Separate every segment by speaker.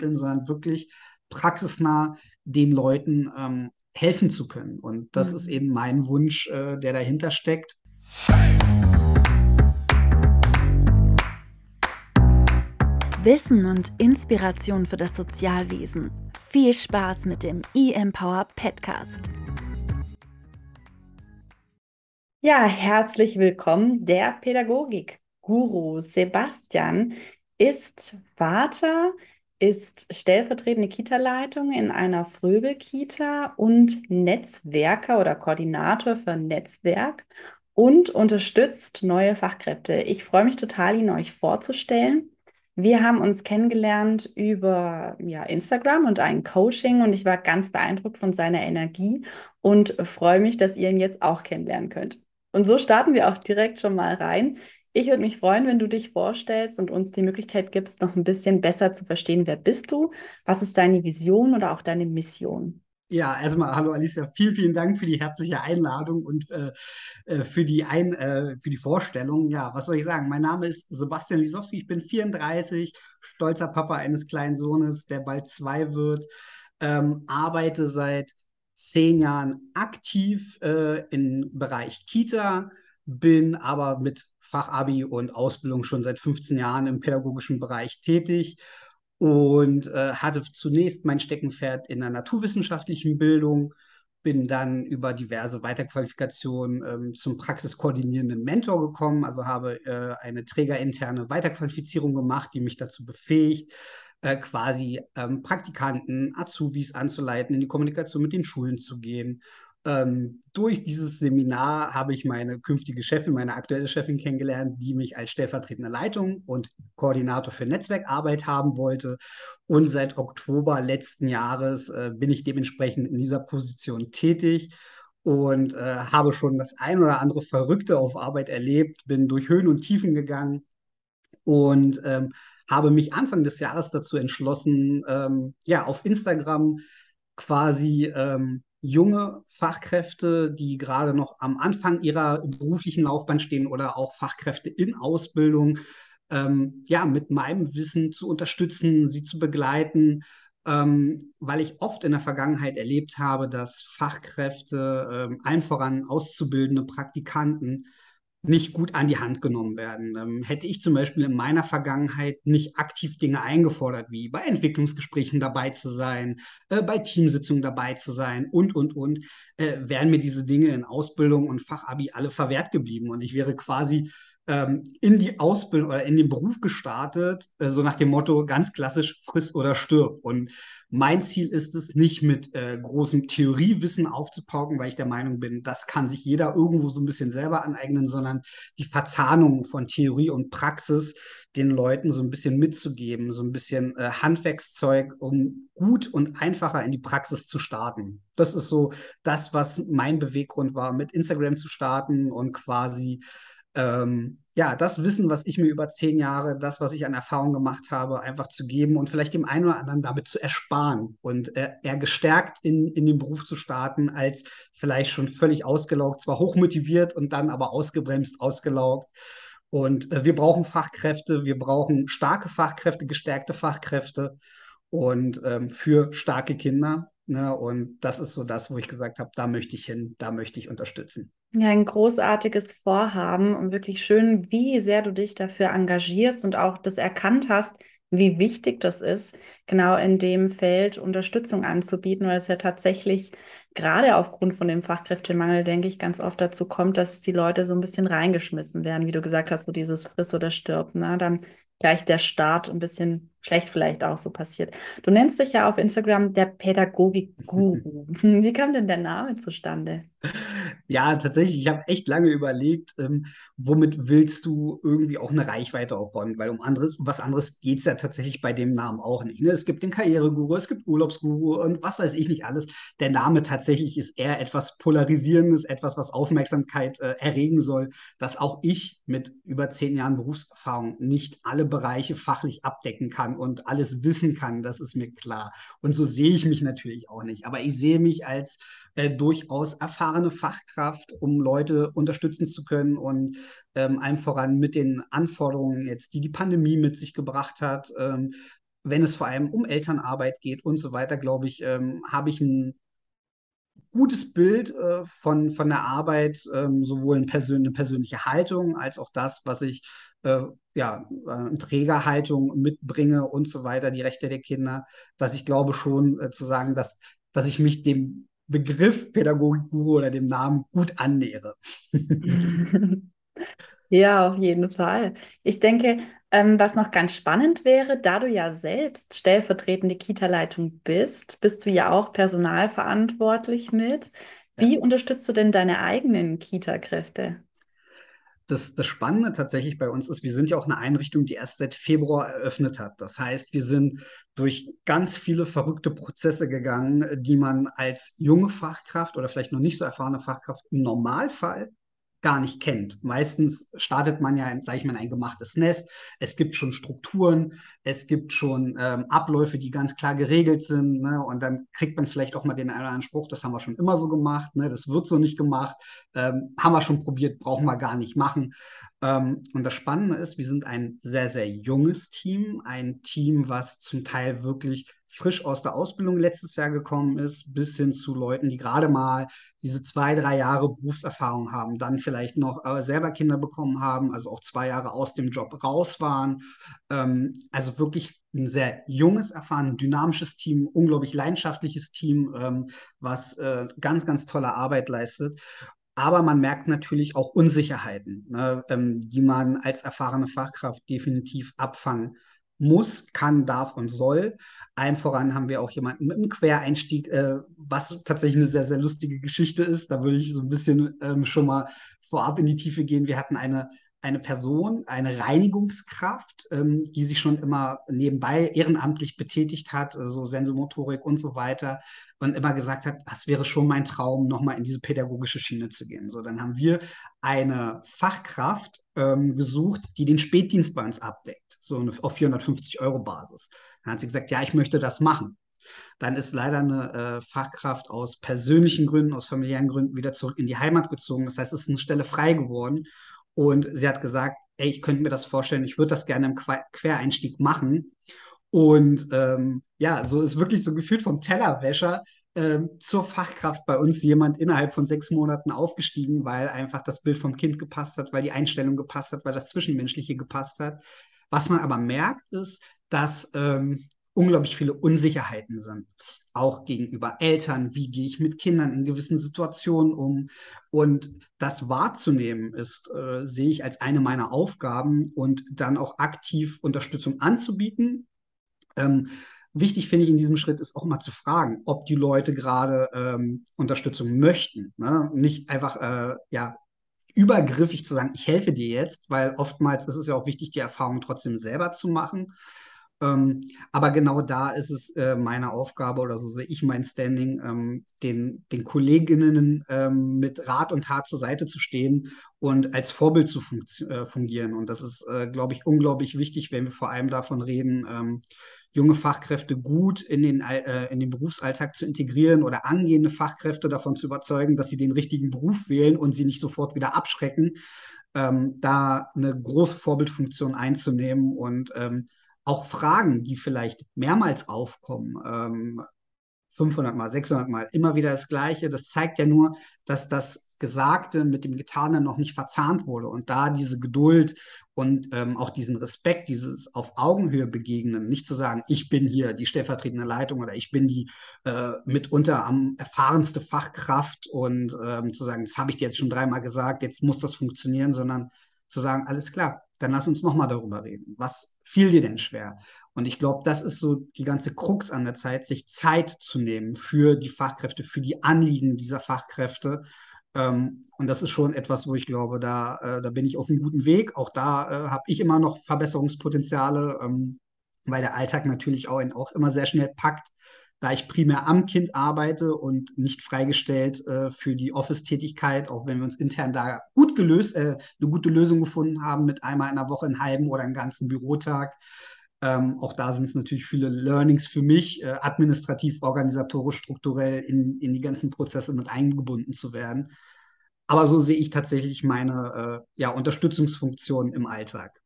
Speaker 1: sondern wirklich praxisnah den Leuten ähm, helfen zu können. Und das mhm. ist eben mein Wunsch, äh, der dahinter steckt.
Speaker 2: Wissen und Inspiration für das Sozialwesen. Viel Spaß mit dem eMpower Podcast. Ja, herzlich willkommen. Der Pädagogik-Guru Sebastian ist Vater, ist stellvertretende Kita-Leitung in einer Fröbel-Kita und Netzwerker oder Koordinator für Netzwerk und unterstützt neue Fachkräfte. Ich freue mich total, ihn euch vorzustellen. Wir haben uns kennengelernt über ja, Instagram und ein Coaching und ich war ganz beeindruckt von seiner Energie und freue mich, dass ihr ihn jetzt auch kennenlernen könnt. Und so starten wir auch direkt schon mal rein. Ich würde mich freuen, wenn du dich vorstellst und uns die Möglichkeit gibst, noch ein bisschen besser zu verstehen, wer bist du, was ist deine Vision oder auch deine Mission.
Speaker 1: Ja, erstmal hallo Alicia, vielen, vielen Dank für die herzliche Einladung und äh, äh, für, die Ein, äh, für die Vorstellung. Ja, was soll ich sagen? Mein Name ist Sebastian Lisowski, ich bin 34, stolzer Papa eines kleinen Sohnes, der bald zwei wird, ähm, arbeite seit zehn Jahren aktiv äh, im Bereich Kita, bin aber mit Fachabi und Ausbildung schon seit 15 Jahren im pädagogischen Bereich tätig und äh, hatte zunächst mein Steckenpferd in der naturwissenschaftlichen Bildung, bin dann über diverse Weiterqualifikationen ähm, zum praxiskoordinierenden Mentor gekommen, also habe äh, eine trägerinterne Weiterqualifizierung gemacht, die mich dazu befähigt, äh, quasi ähm, Praktikanten, Azubis anzuleiten, in die Kommunikation mit den Schulen zu gehen ähm, durch dieses Seminar habe ich meine künftige Chefin, meine aktuelle Chefin kennengelernt, die mich als stellvertretende Leitung und Koordinator für Netzwerkarbeit haben wollte. Und seit Oktober letzten Jahres äh, bin ich dementsprechend in dieser Position tätig und äh, habe schon das ein oder andere Verrückte auf Arbeit erlebt, bin durch Höhen und Tiefen gegangen und ähm, habe mich Anfang des Jahres dazu entschlossen, ähm, ja, auf Instagram quasi ähm, junge Fachkräfte, die gerade noch am Anfang ihrer beruflichen Laufbahn stehen oder auch Fachkräfte in Ausbildung, ähm, ja, mit meinem Wissen zu unterstützen, sie zu begleiten, ähm, weil ich oft in der Vergangenheit erlebt habe, dass Fachkräfte, ähm, allen voran Auszubildende Praktikanten, nicht gut an die Hand genommen werden. Ähm, hätte ich zum Beispiel in meiner Vergangenheit nicht aktiv Dinge eingefordert, wie bei Entwicklungsgesprächen dabei zu sein, äh, bei Teamsitzungen dabei zu sein und, und, und, äh, wären mir diese Dinge in Ausbildung und Fachabi alle verwehrt geblieben. Und ich wäre quasi ähm, in die Ausbildung oder in den Beruf gestartet, äh, so nach dem Motto ganz klassisch friss oder stirb. Und mein Ziel ist es, nicht mit äh, großem Theoriewissen aufzupauken, weil ich der Meinung bin, das kann sich jeder irgendwo so ein bisschen selber aneignen, sondern die Verzahnung von Theorie und Praxis den Leuten so ein bisschen mitzugeben, so ein bisschen äh, Handwerkszeug, um gut und einfacher in die Praxis zu starten. Das ist so das, was mein Beweggrund war, mit Instagram zu starten und quasi ähm, ja, das Wissen, was ich mir über zehn Jahre, das, was ich an Erfahrung gemacht habe, einfach zu geben und vielleicht dem einen oder anderen damit zu ersparen und äh, eher gestärkt in, in den Beruf zu starten, als vielleicht schon völlig ausgelaugt, zwar hochmotiviert und dann aber ausgebremst, ausgelaugt. Und äh, wir brauchen Fachkräfte, wir brauchen starke Fachkräfte, gestärkte Fachkräfte und ähm, für starke Kinder. Ne? Und das ist so das, wo ich gesagt habe, da möchte ich hin, da möchte ich unterstützen.
Speaker 2: Ja, ein großartiges Vorhaben und wirklich schön, wie sehr du dich dafür engagierst und auch das erkannt hast, wie wichtig das ist, genau in dem Feld Unterstützung anzubieten, weil es ja tatsächlich gerade aufgrund von dem Fachkräftemangel, denke ich, ganz oft dazu kommt, dass die Leute so ein bisschen reingeschmissen werden, wie du gesagt hast, so dieses Friss oder stirb. Ne? Dann gleich der Start ein bisschen schlecht vielleicht auch so passiert. Du nennst dich ja auf Instagram der Pädagogik-Guru. Wie kam denn der Name zustande?
Speaker 1: Ja, tatsächlich, ich habe echt lange überlegt, ähm, womit willst du irgendwie auch eine Reichweite aufbauen, weil um anderes, was anderes geht es ja tatsächlich bei dem Namen auch nicht. Ne? Es gibt den Karriereguru, es gibt Urlaubsguru und was weiß ich nicht alles. Der Name tatsächlich ist eher etwas Polarisierendes, etwas, was Aufmerksamkeit äh, erregen soll, dass auch ich mit über zehn Jahren Berufserfahrung nicht alle Bereiche fachlich abdecken kann und alles wissen kann, das ist mir klar. Und so sehe ich mich natürlich auch nicht. Aber ich sehe mich als äh, durchaus erfahrene Fachkraft, um Leute unterstützen zu können und ähm, allem voran mit den Anforderungen jetzt, die die Pandemie mit sich gebracht hat, ähm, wenn es vor allem um Elternarbeit geht und so weiter, glaube ich, ähm, habe ich ein gutes Bild äh, von, von der Arbeit, ähm, sowohl eine persönliche Haltung als auch das, was ich äh, ja, äh, Trägerhaltung mitbringe und so weiter, die Rechte der Kinder, dass ich glaube schon äh, zu sagen, dass, dass ich mich dem Begriff Pädagogik-Guru oder dem Namen gut annähere.
Speaker 2: Ja, auf jeden Fall. Ich denke, ähm, was noch ganz spannend wäre, da du ja selbst stellvertretende Kita-Leitung bist, bist du ja auch personalverantwortlich mit.
Speaker 1: Ja.
Speaker 2: Wie unterstützt du denn deine eigenen Kita-Kräfte?
Speaker 1: Das, das Spannende tatsächlich bei uns ist, wir sind ja auch eine Einrichtung, die erst seit Februar eröffnet hat. Das heißt, wir sind durch ganz viele verrückte Prozesse gegangen, die man als junge Fachkraft oder vielleicht noch nicht so erfahrene Fachkraft im Normalfall gar nicht kennt. Meistens startet man ja, sage ich mal, ein gemachtes Nest. Es gibt schon Strukturen, es gibt schon ähm, Abläufe, die ganz klar geregelt sind. Ne? Und dann kriegt man vielleicht auch mal den einen oder anderen Spruch, das haben wir schon immer so gemacht, ne? das wird so nicht gemacht, ähm, haben wir schon probiert, brauchen wir gar nicht machen. Ähm, und das Spannende ist, wir sind ein sehr, sehr junges Team, ein Team, was zum Teil wirklich frisch aus der Ausbildung letztes Jahr gekommen ist, bis hin zu Leuten, die gerade mal diese zwei, drei Jahre Berufserfahrung haben, dann vielleicht noch äh, selber Kinder bekommen haben, also auch zwei Jahre aus dem Job raus waren. Ähm, also wirklich ein sehr junges, erfahren, dynamisches Team, unglaublich leidenschaftliches Team, ähm, was äh, ganz, ganz tolle Arbeit leistet. Aber man merkt natürlich auch Unsicherheiten, ne, ähm, die man als erfahrene Fachkraft definitiv abfangen muss, kann, darf und soll. Allen voran haben wir auch jemanden mit einem Quereinstieg, äh, was tatsächlich eine sehr, sehr lustige Geschichte ist. Da würde ich so ein bisschen ähm, schon mal vorab in die Tiefe gehen. Wir hatten eine eine Person, eine Reinigungskraft, ähm, die sich schon immer nebenbei ehrenamtlich betätigt hat, so also Sensomotorik und so weiter, und immer gesagt hat, das wäre schon mein Traum, nochmal in diese pädagogische Schiene zu gehen. So, dann haben wir eine Fachkraft ähm, gesucht, die den Spätdienst bei uns abdeckt, so eine, auf 450 Euro Basis. Dann hat sie gesagt, ja, ich möchte das machen. Dann ist leider eine äh, Fachkraft aus persönlichen Gründen, aus familiären Gründen wieder zurück in die Heimat gezogen. Das heißt, es ist eine Stelle frei geworden. Und sie hat gesagt, ey, ich könnte mir das vorstellen, ich würde das gerne im Quereinstieg machen. Und ähm, ja, so ist wirklich so gefühlt vom Tellerwäscher ähm, zur Fachkraft bei uns jemand innerhalb von sechs Monaten aufgestiegen, weil einfach das Bild vom Kind gepasst hat, weil die Einstellung gepasst hat, weil das Zwischenmenschliche gepasst hat. Was man aber merkt, ist, dass ähm, unglaublich viele Unsicherheiten sind. Auch gegenüber Eltern, wie gehe ich mit Kindern in gewissen Situationen um. Und das wahrzunehmen ist, äh, sehe ich als eine meiner Aufgaben und dann auch aktiv Unterstützung anzubieten. Ähm, wichtig finde ich in diesem Schritt ist auch mal zu fragen, ob die Leute gerade ähm, Unterstützung möchten. Ne? Nicht einfach, äh, ja, übergriffig zu sagen, ich helfe dir jetzt, weil oftmals ist es ja auch wichtig, die Erfahrung trotzdem selber zu machen ähm, aber genau da ist es äh, meine Aufgabe oder so sehe ich mein Standing, ähm, den, den Kolleginnen ähm, mit Rat und Tat zur Seite zu stehen und als Vorbild zu äh, fungieren. Und das ist, äh, glaube ich, unglaublich wichtig, wenn wir vor allem davon reden, ähm, junge Fachkräfte gut in den, äh, in den Berufsalltag zu integrieren oder angehende Fachkräfte davon zu überzeugen, dass sie den richtigen Beruf wählen und sie nicht sofort wieder abschrecken. Ähm, da eine große Vorbildfunktion einzunehmen und ähm, auch Fragen, die vielleicht mehrmals aufkommen, ähm, 500 mal, 600 mal, immer wieder das Gleiche. Das zeigt ja nur, dass das Gesagte mit dem Getanen noch nicht verzahnt wurde und da diese Geduld und ähm, auch diesen Respekt, dieses auf Augenhöhe begegnen, nicht zu sagen, ich bin hier die stellvertretende Leitung oder ich bin die äh, mitunter am erfahrenste Fachkraft und ähm, zu sagen, das habe ich dir jetzt schon dreimal gesagt, jetzt muss das funktionieren, sondern zu sagen, alles klar, dann lass uns nochmal darüber reden. Was fiel dir denn schwer? Und ich glaube, das ist so die ganze Krux an der Zeit, sich Zeit zu nehmen für die Fachkräfte, für die Anliegen dieser Fachkräfte. Ähm, und das ist schon etwas, wo ich glaube, da, äh, da bin ich auf einem guten Weg. Auch da äh, habe ich immer noch Verbesserungspotenziale, ähm, weil der Alltag natürlich auch, auch immer sehr schnell packt da ich primär am Kind arbeite und nicht freigestellt äh, für die Office-Tätigkeit, auch wenn wir uns intern da gut gelöst, äh, eine gute Lösung gefunden haben mit einmal in der Woche einen halben oder einen ganzen Bürotag. Ähm, auch da sind es natürlich viele Learnings für mich, äh, administrativ, organisatorisch, strukturell in, in die ganzen Prozesse mit eingebunden zu werden. Aber so sehe ich tatsächlich meine äh, ja, Unterstützungsfunktion im Alltag.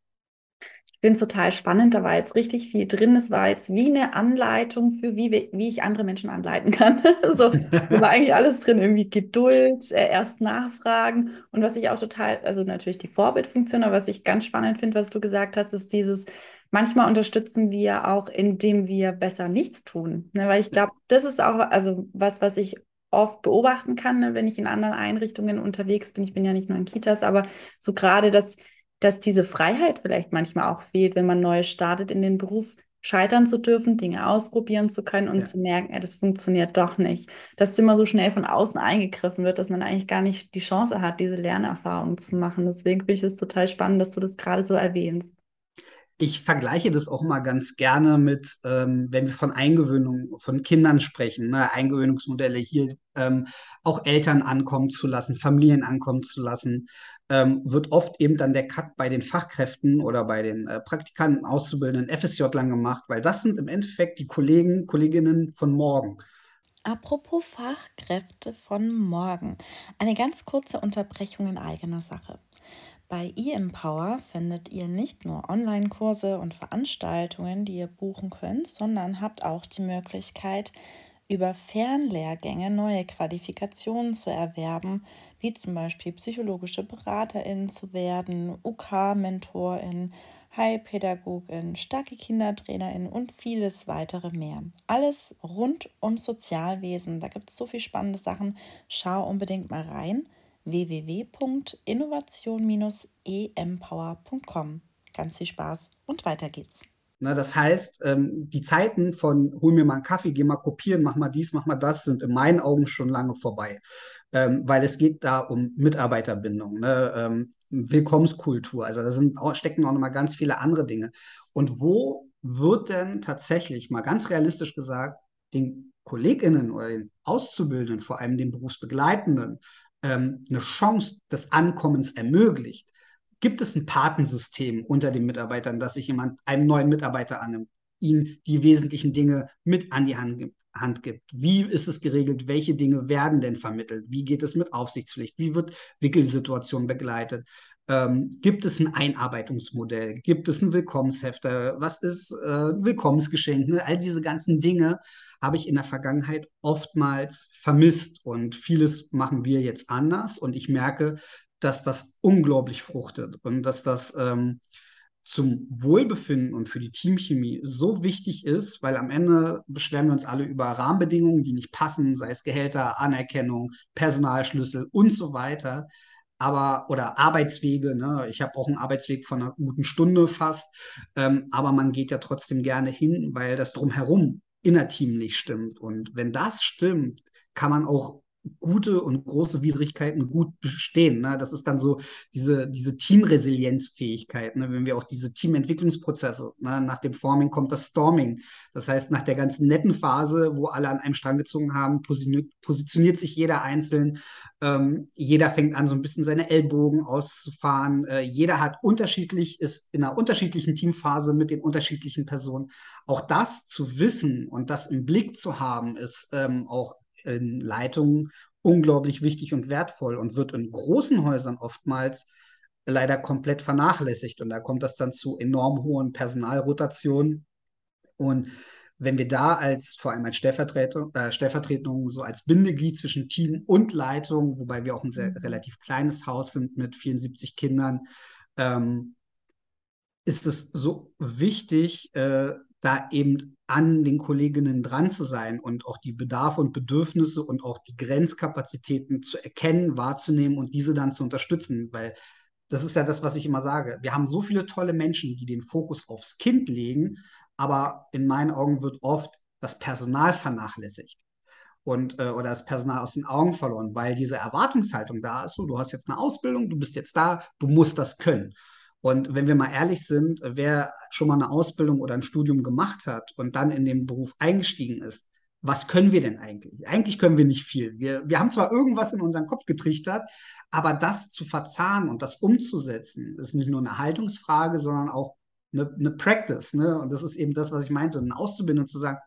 Speaker 2: Finde es total spannend. Da war jetzt richtig viel drin. Es war jetzt wie eine Anleitung für, wie, wie ich andere Menschen anleiten kann. so, da war eigentlich alles drin. Irgendwie Geduld, äh, erst nachfragen. Und was ich auch total, also natürlich die Vorbildfunktion, aber was ich ganz spannend finde, was du gesagt hast, ist dieses, manchmal unterstützen wir auch, indem wir besser nichts tun. Ne? Weil ich glaube, das ist auch, also was, was ich oft beobachten kann, ne, wenn ich in anderen Einrichtungen unterwegs bin. Ich bin ja nicht nur in Kitas, aber so gerade das dass diese Freiheit vielleicht manchmal auch fehlt, wenn man neu startet in den Beruf, scheitern zu dürfen, Dinge ausprobieren zu können und ja. zu merken, ey, das funktioniert doch nicht. Dass immer so schnell von außen eingegriffen wird, dass man eigentlich gar nicht die Chance hat, diese Lernerfahrung zu machen. Deswegen finde ich es total spannend, dass du das gerade so erwähnst.
Speaker 1: Ich vergleiche das auch mal ganz gerne mit, ähm, wenn wir von Eingewöhnung von Kindern sprechen, ne? Eingewöhnungsmodelle hier ähm, auch Eltern ankommen zu lassen, Familien ankommen zu lassen, ähm, wird oft eben dann der Cut bei den Fachkräften oder bei den äh, Praktikanten, Auszubildenden, FSJ lang gemacht, weil das sind im Endeffekt die Kollegen, Kolleginnen von morgen.
Speaker 3: Apropos Fachkräfte von morgen. Eine ganz kurze Unterbrechung in eigener Sache. Bei eEmpower findet ihr nicht nur Online-Kurse und Veranstaltungen, die ihr buchen könnt, sondern habt auch die Möglichkeit, über Fernlehrgänge neue Qualifikationen zu erwerben, wie zum Beispiel psychologische Beraterin zu werden, UK-Mentorin, Heilpädagogin, starke Kindertrainerin und vieles weitere mehr. Alles rund ums Sozialwesen. Da gibt es so viele spannende Sachen. Schau unbedingt mal rein www.innovation-empower.com. Ganz viel Spaß und weiter geht's.
Speaker 1: Na, das heißt, ähm, die Zeiten von hol mir mal einen Kaffee, geh mal kopieren, mach mal dies, mach mal das, sind in meinen Augen schon lange vorbei. Ähm, weil es geht da um Mitarbeiterbindung, ne? ähm, Willkommenskultur. Also da sind, stecken auch noch mal ganz viele andere Dinge. Und wo wird denn tatsächlich, mal ganz realistisch gesagt, den KollegInnen oder den Auszubildenden, vor allem den Berufsbegleitenden, ähm, eine Chance des Ankommens ermöglicht, gibt es ein Patensystem unter den Mitarbeitern, dass sich jemand einem neuen Mitarbeiter annimmt, ihnen die wesentlichen Dinge mit an die Hand gibt. Hand gibt. Wie ist es geregelt? Welche Dinge werden denn vermittelt? Wie geht es mit Aufsichtspflicht? Wie wird Wickelsituation begleitet? Ähm, gibt es ein Einarbeitungsmodell? Gibt es ein Willkommenshefter? Was ist äh, ein Willkommensgeschenk? Ne? All diese ganzen Dinge habe ich in der Vergangenheit oftmals vermisst und vieles machen wir jetzt anders und ich merke, dass das unglaublich fruchtet und dass das ähm, zum Wohlbefinden und für die Teamchemie so wichtig ist, weil am Ende beschweren wir uns alle über Rahmenbedingungen, die nicht passen, sei es Gehälter, Anerkennung, Personalschlüssel und so weiter. Aber, oder Arbeitswege, ne? ich habe auch einen Arbeitsweg von einer guten Stunde fast, ähm, aber man geht ja trotzdem gerne hin, weil das drumherum Innerteam nicht stimmt. Und wenn das stimmt, kann man auch gute und große Widrigkeiten gut bestehen. Ne? Das ist dann so diese, diese Teamresilienzfähigkeit, ne? wenn wir auch diese Teamentwicklungsprozesse, ne? nach dem Forming kommt das Storming. Das heißt, nach der ganzen netten Phase, wo alle an einem Strang gezogen haben, positioniert, sich jeder einzeln. Ähm, jeder fängt an, so ein bisschen seine Ellbogen auszufahren. Äh, jeder hat unterschiedlich, ist in einer unterschiedlichen Teamphase mit den unterschiedlichen Personen. Auch das zu wissen und das im Blick zu haben, ist ähm, auch in Leitungen unglaublich wichtig und wertvoll und wird in großen Häusern oftmals leider komplett vernachlässigt. Und da kommt das dann zu enorm hohen Personalrotationen. Und wenn wir da als, vor allem als Stellvertretung, äh, Stellvertretung, so als Bindeglied zwischen Team und Leitung, wobei wir auch ein sehr mhm. relativ kleines Haus sind mit 74 Kindern, ähm, ist es so wichtig, äh, da eben an den Kolleginnen dran zu sein und auch die Bedarfe und Bedürfnisse und auch die Grenzkapazitäten zu erkennen, wahrzunehmen und diese dann zu unterstützen, weil das ist ja das, was ich immer sage. Wir haben so viele tolle Menschen, die den Fokus aufs Kind legen, aber in meinen Augen wird oft das Personal vernachlässigt und äh, oder das Personal aus den Augen verloren, weil diese Erwartungshaltung da ist. So, du hast jetzt eine Ausbildung, du bist jetzt da, du musst das können. Und wenn wir mal ehrlich sind, wer schon mal eine Ausbildung oder ein Studium gemacht hat und dann in den Beruf eingestiegen ist, was können wir denn eigentlich? Eigentlich können wir nicht viel. Wir, wir haben zwar irgendwas in unseren Kopf getrichtert, aber das zu verzahnen und das umzusetzen, ist nicht nur eine Haltungsfrage, sondern auch eine, eine Practice. Ne? Und das ist eben das, was ich meinte, ein Auszubildender zu sagen,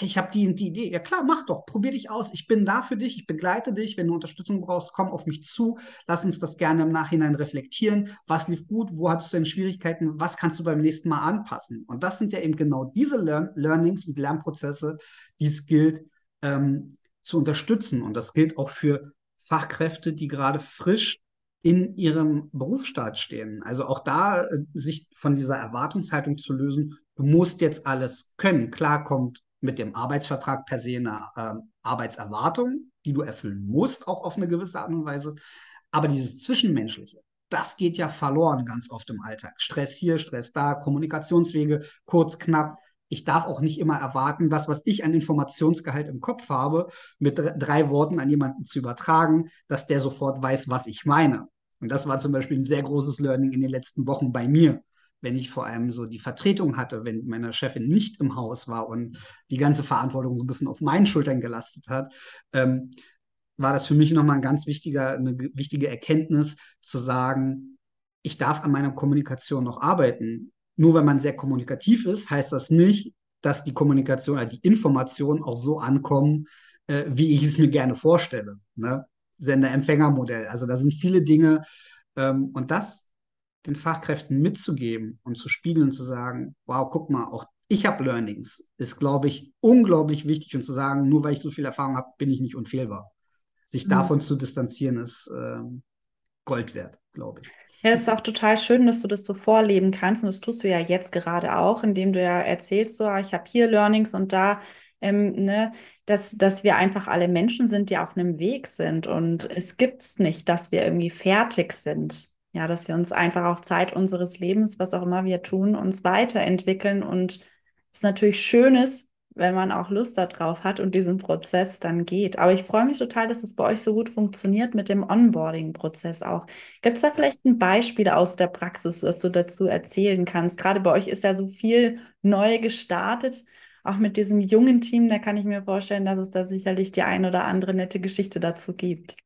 Speaker 1: ich habe die, die Idee. Ja klar, mach doch, probier dich aus. Ich bin da für dich, ich begleite dich. Wenn du Unterstützung brauchst, komm auf mich zu. Lass uns das gerne im Nachhinein reflektieren. Was lief gut? Wo hattest du denn Schwierigkeiten? Was kannst du beim nächsten Mal anpassen? Und das sind ja eben genau diese Learn Learnings und Lernprozesse, die es gilt ähm, zu unterstützen. Und das gilt auch für Fachkräfte, die gerade frisch in ihrem Berufsstaat stehen. Also auch da äh, sich von dieser Erwartungshaltung zu lösen, du musst jetzt alles können. Klar kommt mit dem Arbeitsvertrag per se eine äh, Arbeitserwartung, die du erfüllen musst, auch auf eine gewisse Art und Weise. Aber dieses Zwischenmenschliche, das geht ja verloren ganz oft im Alltag. Stress hier, Stress da, Kommunikationswege, kurz, knapp. Ich darf auch nicht immer erwarten, das, was ich an Informationsgehalt im Kopf habe, mit drei Worten an jemanden zu übertragen, dass der sofort weiß, was ich meine. Und das war zum Beispiel ein sehr großes Learning in den letzten Wochen bei mir wenn ich vor allem so die Vertretung hatte, wenn meine Chefin nicht im Haus war und die ganze Verantwortung so ein bisschen auf meinen Schultern gelastet hat, ähm, war das für mich nochmal ein ganz wichtiger, eine wichtige Erkenntnis zu sagen, ich darf an meiner Kommunikation noch arbeiten. Nur wenn man sehr kommunikativ ist, heißt das nicht, dass die Kommunikation, also die Informationen auch so ankommen, äh, wie ich es mir gerne vorstelle. Ne? Sender-Empfänger-Modell. Also da sind viele Dinge. Ähm, und das den Fachkräften mitzugeben und zu spiegeln und zu sagen, wow, guck mal, auch ich habe Learnings, ist, glaube ich, unglaublich wichtig und zu sagen, nur weil ich so viel Erfahrung habe, bin ich nicht unfehlbar. Sich mhm. davon zu distanzieren, ist äh, Gold wert, glaube ich.
Speaker 2: Ja, es ist auch total schön, dass du das so vorleben kannst und das tust du ja jetzt gerade auch, indem du ja erzählst, so, ah, ich habe hier Learnings und da ähm, ne, dass, dass wir einfach alle Menschen sind, die auf einem Weg sind. Und es gibt es nicht, dass wir irgendwie fertig sind ja, dass wir uns einfach auch Zeit unseres Lebens, was auch immer wir tun, uns weiterentwickeln und es natürlich schön ist, wenn man auch Lust darauf hat und diesen Prozess dann geht. Aber ich freue mich total, dass es bei euch so gut funktioniert mit dem Onboarding-Prozess auch. Gibt es da vielleicht ein Beispiel aus der Praxis, das du dazu erzählen kannst? Gerade bei euch ist ja so viel neu gestartet. Auch mit diesem jungen Team, da kann ich mir vorstellen, dass es da sicherlich die ein oder andere nette Geschichte dazu gibt.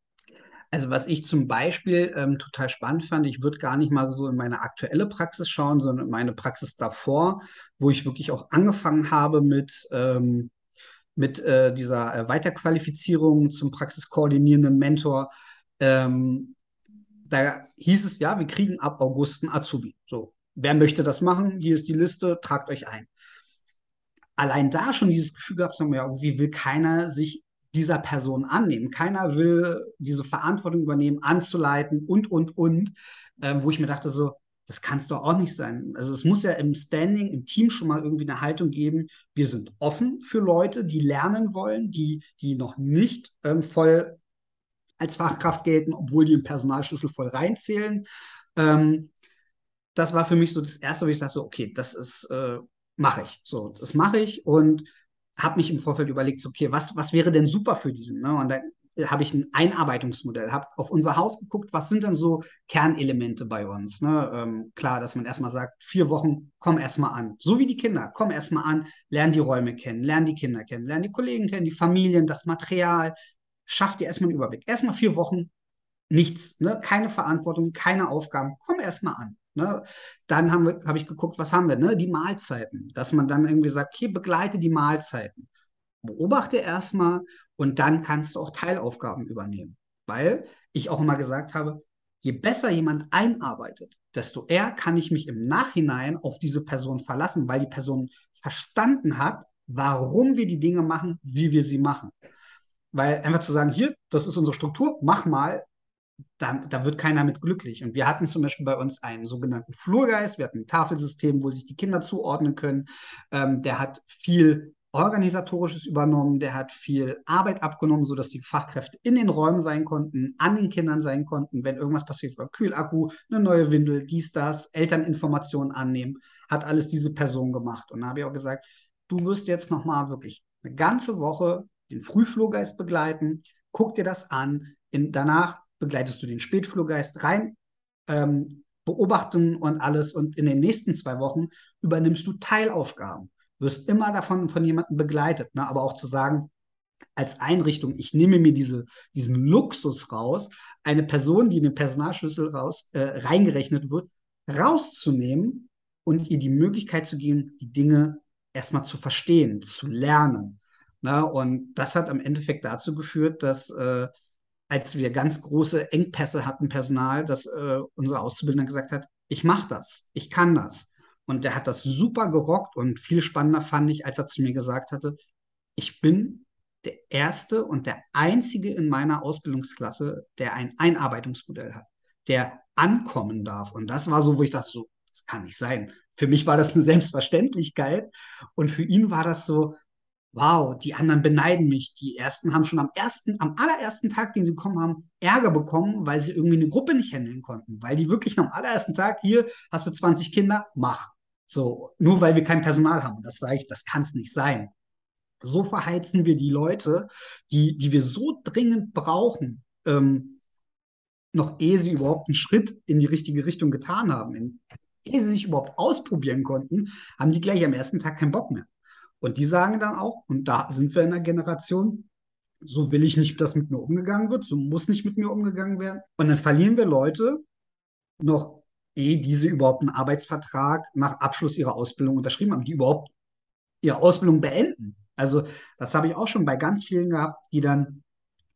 Speaker 1: Also was ich zum Beispiel ähm, total spannend fand, ich würde gar nicht mal so in meine aktuelle Praxis schauen, sondern in meine Praxis davor, wo ich wirklich auch angefangen habe mit, ähm, mit äh, dieser äh, Weiterqualifizierung zum praxiskoordinierenden Mentor. Ähm, da hieß es ja, wir kriegen ab August ein Azubi. So, wer möchte das machen? Hier ist die Liste, tragt euch ein. Allein da schon dieses Gefühl gehabt, sagen wir, irgendwie will keiner sich dieser Person annehmen. Keiner will diese Verantwortung übernehmen, anzuleiten und, und, und, ähm, wo ich mir dachte, so, das kann es doch auch nicht sein. Also es muss ja im Standing, im Team schon mal irgendwie eine Haltung geben. Wir sind offen für Leute, die lernen wollen, die, die noch nicht ähm, voll als Fachkraft gelten, obwohl die im Personalschlüssel voll reinzählen. Ähm, das war für mich so das Erste, wo ich dachte, okay, das ist, äh, mache ich. So, das mache ich und habe mich im Vorfeld überlegt, okay, was, was wäre denn super für diesen? Ne? Und da habe ich ein Einarbeitungsmodell, habe auf unser Haus geguckt, was sind denn so Kernelemente bei uns? Ne? Ähm, klar, dass man erstmal sagt, vier Wochen, komm erstmal an. So wie die Kinder, komm erstmal an, lern die Räume kennen, lern die Kinder kennen, lern die Kollegen kennen, die Familien, das Material, schaff dir erstmal einen Überblick. Erstmal vier Wochen, nichts, ne? keine Verantwortung, keine Aufgaben, komm erstmal an. Ne? Dann habe hab ich geguckt, was haben wir? Ne? Die Mahlzeiten. Dass man dann irgendwie sagt, okay, begleite die Mahlzeiten. Beobachte erstmal und dann kannst du auch Teilaufgaben übernehmen. Weil ich auch immer gesagt habe, je besser jemand einarbeitet, desto eher kann ich mich im Nachhinein auf diese Person verlassen, weil die Person verstanden hat, warum wir die Dinge machen, wie wir sie machen. Weil einfach zu sagen, hier, das ist unsere Struktur, mach mal, da, da wird keiner mit glücklich. Und wir hatten zum Beispiel bei uns einen sogenannten Flurgeist, wir hatten ein Tafelsystem, wo sich die Kinder zuordnen können. Ähm, der hat viel Organisatorisches übernommen, der hat viel Arbeit abgenommen, sodass die Fachkräfte in den Räumen sein konnten, an den Kindern sein konnten, wenn irgendwas passiert war, Kühlakku, eine neue Windel, dies, das, Elterninformationen annehmen, hat alles diese Person gemacht. Und da habe ich auch gesagt, du wirst jetzt nochmal wirklich eine ganze Woche den Frühflurgeist begleiten, guck dir das an, in, danach begleitest du den Spätflurgeist rein, ähm, beobachten und alles. Und in den nächsten zwei Wochen übernimmst du Teilaufgaben. Wirst immer davon von jemandem begleitet. Ne? Aber auch zu sagen, als Einrichtung, ich nehme mir diese, diesen Luxus raus, eine Person, die in den Personalschlüssel raus, äh, reingerechnet wird, rauszunehmen und ihr die Möglichkeit zu geben, die Dinge erstmal zu verstehen, zu lernen. Ne? Und das hat im Endeffekt dazu geführt, dass äh, als wir ganz große Engpässe hatten, Personal, dass äh, unser Auszubildender gesagt hat, ich mache das, ich kann das. Und der hat das super gerockt und viel spannender fand ich, als er zu mir gesagt hatte, ich bin der Erste und der Einzige in meiner Ausbildungsklasse, der ein Einarbeitungsmodell hat, der ankommen darf. Und das war so, wo ich dachte, so, das kann nicht sein. Für mich war das eine Selbstverständlichkeit und für ihn war das so, wow, die anderen beneiden mich. Die ersten haben schon am ersten, am allerersten Tag, den sie gekommen haben, Ärger bekommen, weil sie irgendwie eine Gruppe nicht handeln konnten. Weil die wirklich am allerersten Tag, hier hast du 20 Kinder, mach. So, nur weil wir kein Personal haben. Das sage ich, das kann es nicht sein. So verheizen wir die Leute, die, die wir so dringend brauchen, ähm, noch ehe sie überhaupt einen Schritt in die richtige Richtung getan haben, in, ehe sie sich überhaupt ausprobieren konnten, haben die gleich am ersten Tag keinen Bock mehr. Und die sagen dann auch, und da sind wir in der Generation, so will ich nicht, dass mit mir umgegangen wird, so muss nicht mit mir umgegangen werden. Und dann verlieren wir Leute noch, ehe diese überhaupt einen Arbeitsvertrag nach Abschluss ihrer Ausbildung unterschrieben haben, die überhaupt ihre Ausbildung beenden. Also das habe ich auch schon bei ganz vielen gehabt, die dann,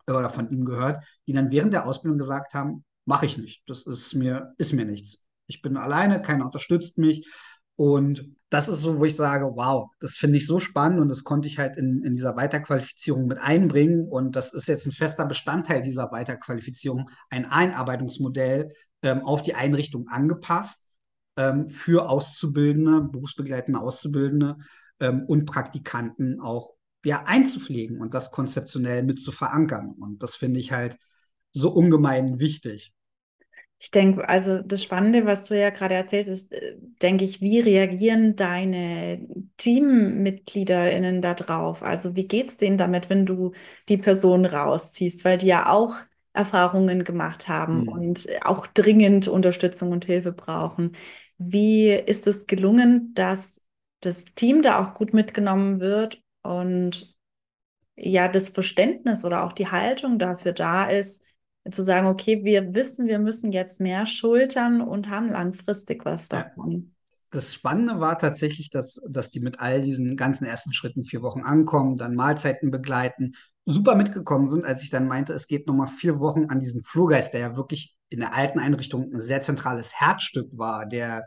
Speaker 1: oder von ihm gehört, die dann während der Ausbildung gesagt haben, mache ich nicht. Das ist mir, ist mir nichts. Ich bin alleine, keiner unterstützt mich. Und das ist so, wo ich sage, wow, das finde ich so spannend und das konnte ich halt in, in dieser Weiterqualifizierung mit einbringen. Und das ist jetzt ein fester Bestandteil dieser Weiterqualifizierung, ein Einarbeitungsmodell ähm, auf die Einrichtung angepasst ähm, für Auszubildende, berufsbegleitende Auszubildende ähm, und Praktikanten auch ja, einzupflegen und das konzeptionell mit zu verankern. Und das finde ich halt so ungemein wichtig.
Speaker 2: Ich denke, also das Spannende, was du ja gerade erzählst, ist, äh, denke ich, wie reagieren deine TeammitgliederInnen da drauf? Also wie geht es denen damit, wenn du die Person rausziehst, weil die ja auch Erfahrungen gemacht haben mhm. und auch dringend Unterstützung und Hilfe brauchen. Wie ist es gelungen, dass das Team da auch gut mitgenommen wird und ja, das Verständnis oder auch die Haltung dafür da ist, zu sagen, okay, wir wissen, wir müssen jetzt mehr schultern und haben langfristig was davon.
Speaker 1: Das Spannende war tatsächlich, dass, dass die mit all diesen ganzen ersten Schritten vier Wochen ankommen, dann Mahlzeiten begleiten, super mitgekommen sind, als ich dann meinte, es geht nochmal vier Wochen an diesen Flurgeist, der ja wirklich in der alten Einrichtung ein sehr zentrales Herzstück war, der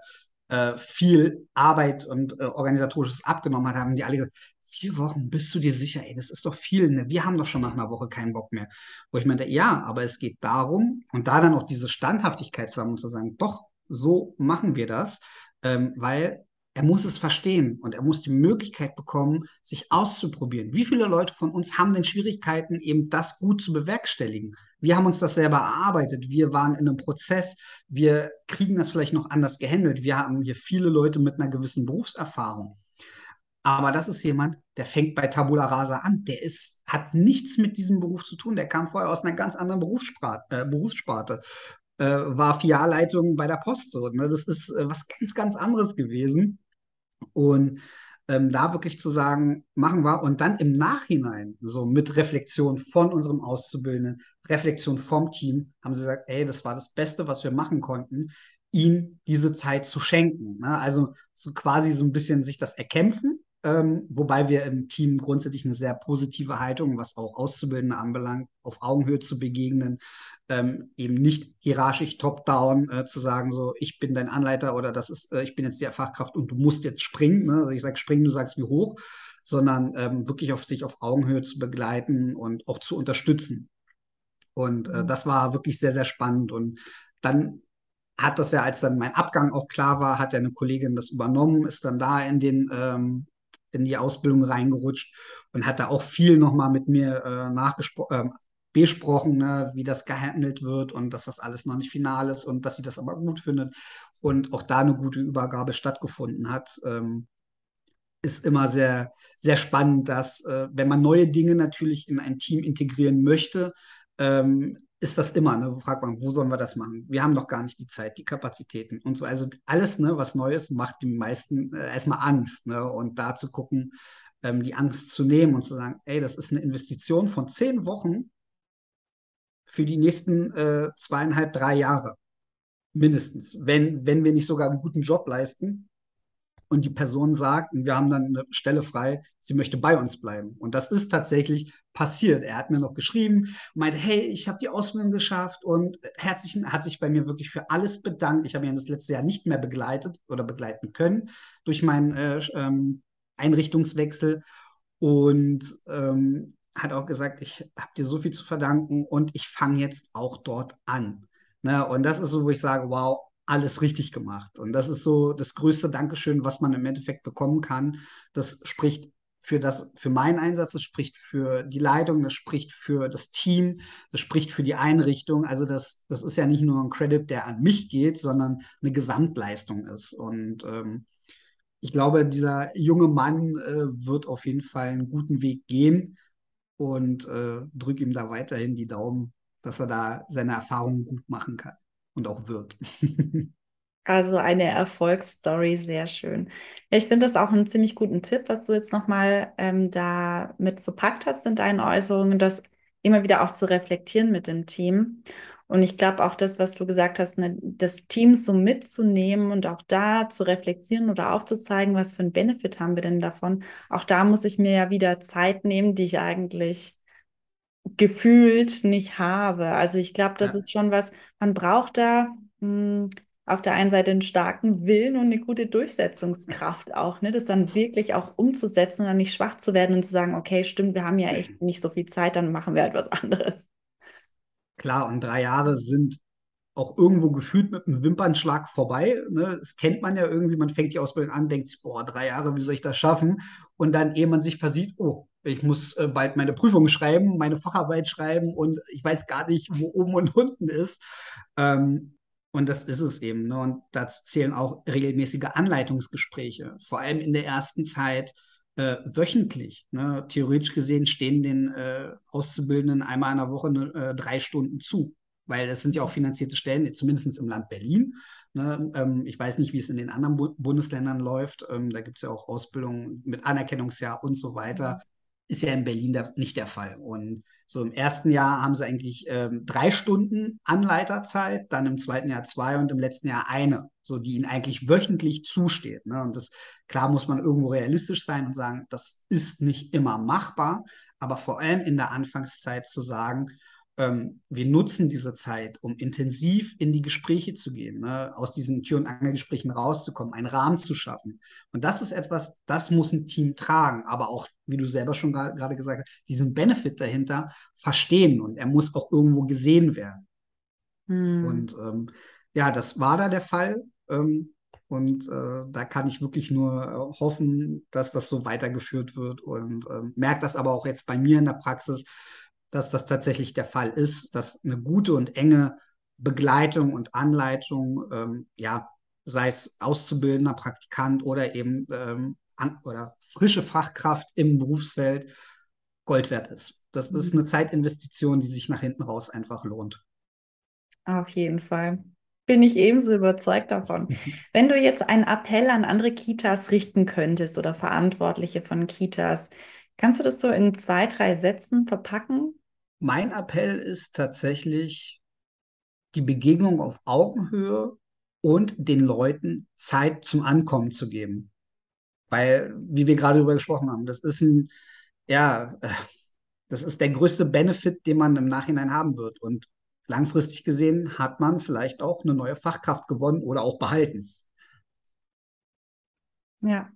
Speaker 1: äh, viel Arbeit und äh, organisatorisches abgenommen hat, haben die alle gesagt, vier Wochen, bist du dir sicher, ey, das ist doch viel, ne? Wir haben doch schon nach einer Woche keinen Bock mehr. Wo ich meinte, ja, aber es geht darum, und da dann auch diese Standhaftigkeit zu haben und zu sagen, doch, so machen wir das, ähm, weil er muss es verstehen und er muss die Möglichkeit bekommen, sich auszuprobieren. Wie viele Leute von uns haben denn Schwierigkeiten, eben das gut zu bewerkstelligen? Wir haben uns das selber erarbeitet. Wir waren in einem Prozess. Wir kriegen das vielleicht noch anders gehandelt. Wir haben hier viele Leute mit einer gewissen Berufserfahrung. Aber das ist jemand, der fängt bei Tabula Rasa an. Der ist, hat nichts mit diesem Beruf zu tun. Der kam vorher aus einer ganz anderen Berufssparte, äh, Berufssparte äh, war Filialleitung bei der Post. So, ne? Das ist äh, was ganz, ganz anderes gewesen. Und ähm, da wirklich zu sagen, machen wir und dann im Nachhinein, so mit Reflexion von unserem Auszubildenden, Reflexion vom Team, haben sie gesagt, ey, das war das Beste, was wir machen konnten, ihm diese Zeit zu schenken. Ne? Also so quasi so ein bisschen sich das erkämpfen, ähm, wobei wir im Team grundsätzlich eine sehr positive Haltung, was auch Auszubildende anbelangt, auf Augenhöhe zu begegnen, ähm, eben nicht hierarchisch top-down äh, zu sagen, so ich bin dein Anleiter oder das ist, äh, ich bin jetzt die Fachkraft und du musst jetzt springen. Ne? Ich sage springen, du sagst wie hoch, sondern ähm, wirklich auf sich auf Augenhöhe zu begleiten und auch zu unterstützen. Und äh, mhm. das war wirklich sehr, sehr spannend. Und dann hat das ja, als dann mein Abgang auch klar war, hat ja eine Kollegin das übernommen, ist dann da in den ähm, in die Ausbildung reingerutscht und hat da auch viel nochmal mit mir äh, nachgesprochen, äh, besprochen, ne, wie das gehandelt wird und dass das alles noch nicht final ist und dass sie das aber gut findet und auch da eine gute Übergabe stattgefunden hat. Ähm, ist immer sehr, sehr spannend, dass, äh, wenn man neue Dinge natürlich in ein Team integrieren möchte, ähm, ist das immer, ne? Fragt man, wo sollen wir das machen? Wir haben doch gar nicht die Zeit, die Kapazitäten und so. Also alles, ne, was Neues, macht den meisten äh, erstmal Angst, ne? Und da zu gucken, ähm, die Angst zu nehmen und zu sagen, ey, das ist eine Investition von zehn Wochen für die nächsten äh, zweieinhalb, drei Jahre. Mindestens. Wenn, wenn wir nicht sogar einen guten Job leisten, und die Person sagt, wir haben dann eine Stelle frei, sie möchte bei uns bleiben. Und das ist tatsächlich passiert. Er hat mir noch geschrieben, meinte, hey, ich habe die Ausbildung geschafft und herzlichen, hat sich bei mir wirklich für alles bedankt. Ich habe ihn das letzte Jahr nicht mehr begleitet oder begleiten können durch meinen äh, ähm, Einrichtungswechsel und ähm, hat auch gesagt, ich habe dir so viel zu verdanken und ich fange jetzt auch dort an. Ne? Und das ist so, wo ich sage, wow, alles richtig gemacht. Und das ist so das größte Dankeschön, was man im Endeffekt bekommen kann. Das spricht für das, für meinen Einsatz, das spricht für die Leitung, das spricht für das Team, das spricht für die Einrichtung. Also das, das ist ja nicht nur ein Credit, der an mich geht, sondern eine Gesamtleistung ist. Und ähm, ich glaube, dieser junge Mann äh, wird auf jeden Fall einen guten Weg gehen und äh, drücke ihm da weiterhin die Daumen, dass er da seine Erfahrungen gut machen kann und auch wird.
Speaker 2: Also eine Erfolgsstory, sehr schön. Ich finde das auch einen ziemlich guten Tipp, was du jetzt nochmal ähm, da mit verpackt hast in deinen Äußerungen, das immer wieder auch zu reflektieren mit dem Team. Und ich glaube auch das, was du gesagt hast, ne, das Team so mitzunehmen und auch da zu reflektieren oder aufzuzeigen, was für einen Benefit haben wir denn davon. Auch da muss ich mir ja wieder Zeit nehmen, die ich eigentlich gefühlt nicht habe. Also ich glaube, das
Speaker 1: Ja.
Speaker 2: ist schon was, man braucht da mh, auf der einen Seite einen starken Willen und eine gute Durchsetzungskraft auch, ne? Das dann wirklich auch umzusetzen und dann nicht schwach zu werden und zu sagen, okay, stimmt, wir haben ja echt nicht so viel Zeit, dann machen wir etwas anderes.
Speaker 1: Klar, und drei Jahre sind auch irgendwo gefühlt mit einem Wimpernschlag vorbei. Ne? Das kennt man ja irgendwie. Man fängt die Ausbildung an, denkt sich, boah, drei Jahre, wie soll ich das schaffen? Und dann, ehe man sich versieht, oh, ich muss äh, bald meine Prüfung schreiben, meine Facharbeit schreiben und ich weiß gar nicht, wo oben und unten ist. Ähm, und das ist es eben. Ne? Und dazu zählen auch regelmäßige Anleitungsgespräche, vor allem in der ersten Zeit äh, wöchentlich. Ne? Theoretisch gesehen stehen den äh, Auszubildenden einmal in der Woche drei Stunden zu weil es sind ja auch finanzierte Stellen, zumindest im Land Berlin. Ne? Ähm, ich weiß nicht, wie es in den anderen Bu Bundesländern läuft. Ähm, da gibt es ja auch Ausbildungen mit Anerkennungsjahr und so weiter. Ist ja in Berlin da nicht der Fall. Und so im ersten Jahr haben sie eigentlich ähm, drei Stunden Anleiterzeit, dann im zweiten Jahr zwei und im letzten Jahr eine, so die ihnen eigentlich wöchentlich zusteht. Ne? Und das klar muss man irgendwo realistisch sein und sagen, das ist nicht immer machbar, aber vor allem in der Anfangszeit zu sagen, ähm, wir nutzen diese Zeit, um intensiv in die Gespräche zu gehen, ne? aus diesen Tür- und Angelgesprächen rauszukommen, einen Rahmen zu schaffen. Und das ist etwas, das muss ein Team tragen, aber auch, wie du selber schon gerade gesagt hast, diesen Benefit dahinter verstehen und er muss auch irgendwo gesehen werden. Hm. Und ähm, ja, das war da der Fall. Ähm, und äh, da kann ich wirklich nur äh, hoffen, dass das so weitergeführt wird und äh, merke das aber auch jetzt bei mir in der Praxis, dass das tatsächlich der Fall ist, dass eine gute und enge Begleitung und Anleitung, ähm, ja, sei es Auszubildender, Praktikant oder eben ähm, an, oder frische Fachkraft im Berufsfeld Gold wert ist. Das ist mhm. eine Zeitinvestition, die sich nach hinten raus einfach lohnt.
Speaker 2: Auf jeden Fall. Bin ich ebenso überzeugt davon. Wenn du jetzt einen Appell an andere Kitas richten könntest oder Verantwortliche von Kitas, kannst du das so in zwei, drei Sätzen verpacken?
Speaker 1: Mein Appell ist tatsächlich die Begegnung auf Augenhöhe und den Leuten Zeit zum Ankommen zu geben. Weil, wie wir gerade darüber gesprochen haben, das ist ein, ja, äh, das ist der größte Benefit, den man im Nachhinein haben wird. Und langfristig gesehen hat man vielleicht auch eine neue Fachkraft gewonnen oder auch behalten.
Speaker 2: Ja,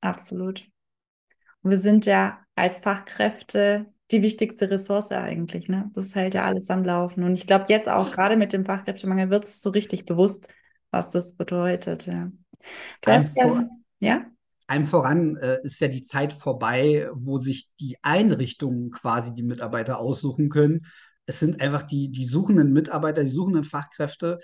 Speaker 2: absolut. Und wir sind ja als Fachkräfte die wichtigste Ressource eigentlich. Ne? Das hält ja alles am Laufen. Und ich glaube, jetzt auch gerade mit dem Fachkräftemangel wird es so richtig bewusst, was das bedeutet. Ja.
Speaker 1: Einem, vor, ja? einem voran äh, ist ja die Zeit vorbei, wo sich die Einrichtungen quasi die Mitarbeiter aussuchen können. Es sind einfach die, die suchenden Mitarbeiter, die suchenden Fachkräfte,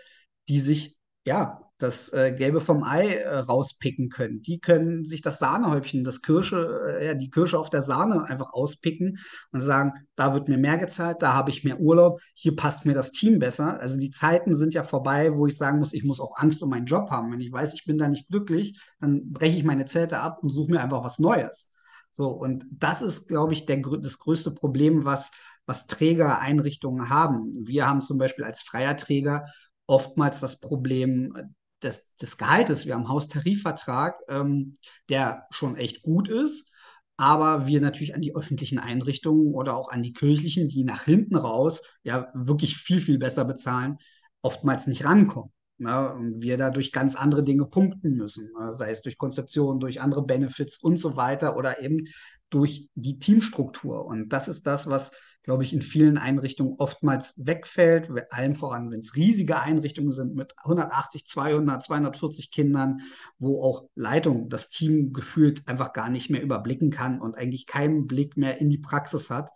Speaker 1: die sich ja das äh, Gelbe vom Ei äh, rauspicken können. Die können sich das Sahnehäubchen, das Kirsche, äh, ja, die Kirsche auf der Sahne einfach auspicken und sagen, da wird mir mehr gezahlt, da habe ich mehr Urlaub, hier passt mir das Team besser. Also die Zeiten sind ja vorbei, wo ich sagen muss, ich muss auch Angst um meinen Job haben. Wenn ich weiß, ich bin da nicht glücklich, dann breche ich meine Zelte ab und suche mir einfach was Neues. So, und das ist, glaube ich, der, das größte Problem, was, was Trägereinrichtungen haben. Wir haben zum Beispiel als freier Träger oftmals das Problem, des, des Gehaltes. Wir haben Haustarifvertrag, ähm, der schon echt gut ist, aber wir natürlich an die öffentlichen Einrichtungen oder auch an die kirchlichen, die nach hinten raus ja wirklich viel, viel besser bezahlen, oftmals nicht rankommen. Ja, und wir dadurch ganz andere Dinge punkten müssen, sei es durch Konzeption, durch andere Benefits und so weiter oder eben durch die Teamstruktur. Und das ist das, was, glaube ich, in vielen Einrichtungen oftmals wegfällt, allen voran, wenn es riesige Einrichtungen sind mit 180, 200, 240 Kindern, wo auch Leitung das Team gefühlt einfach gar nicht mehr überblicken kann und eigentlich keinen Blick mehr in die Praxis hat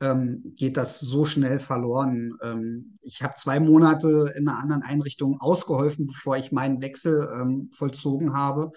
Speaker 1: ähm, geht das so schnell verloren. Ähm, ich habe zwei Monate in einer anderen Einrichtung ausgeholfen, bevor ich meinen Wechsel ähm, vollzogen habe.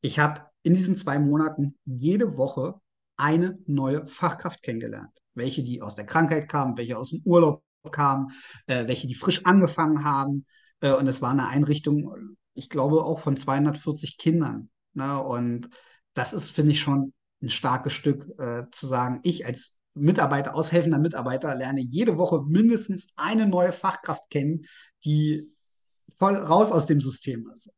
Speaker 1: Ich habe in diesen zwei Monaten jede Woche eine neue Fachkraft kennengelernt. Welche, die aus der Krankheit kamen, welche aus dem Urlaub kamen, äh, welche, die frisch angefangen haben. Äh, und es war eine Einrichtung, ich glaube, auch von 240 Kindern. Ne? Und das ist, finde ich, schon ein starkes Stück äh, zu sagen, ich als Mitarbeiter, aushelfender Mitarbeiter lerne jede Woche mindestens eine neue Fachkraft kennen, die voll raus aus dem System ist.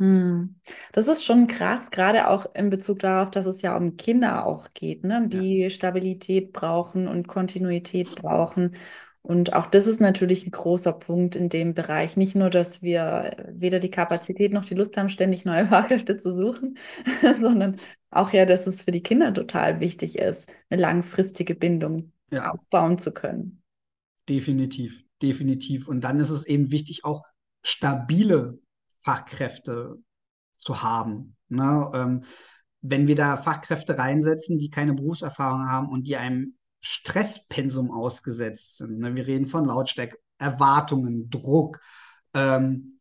Speaker 2: Hm. Das ist schon krass, gerade auch in Bezug darauf, dass es ja um Kinder auch geht, ne? die ja. Stabilität brauchen und Kontinuität brauchen. Und auch das ist natürlich ein großer Punkt in dem Bereich. Nicht nur, dass wir weder die Kapazität noch die Lust haben, ständig neue Fachkräfte zu suchen, sondern auch ja, dass es für die Kinder total wichtig ist, eine langfristige Bindung ja. aufbauen zu können.
Speaker 1: Definitiv, definitiv. Und dann ist es eben wichtig, auch stabile Fachkräfte zu haben. Ne? Ähm, wenn wir da Fachkräfte reinsetzen, die keine Berufserfahrung haben und die einem Stresspensum ausgesetzt sind. Ne? Wir reden von Lautstärke, Erwartungen, Druck, ähm,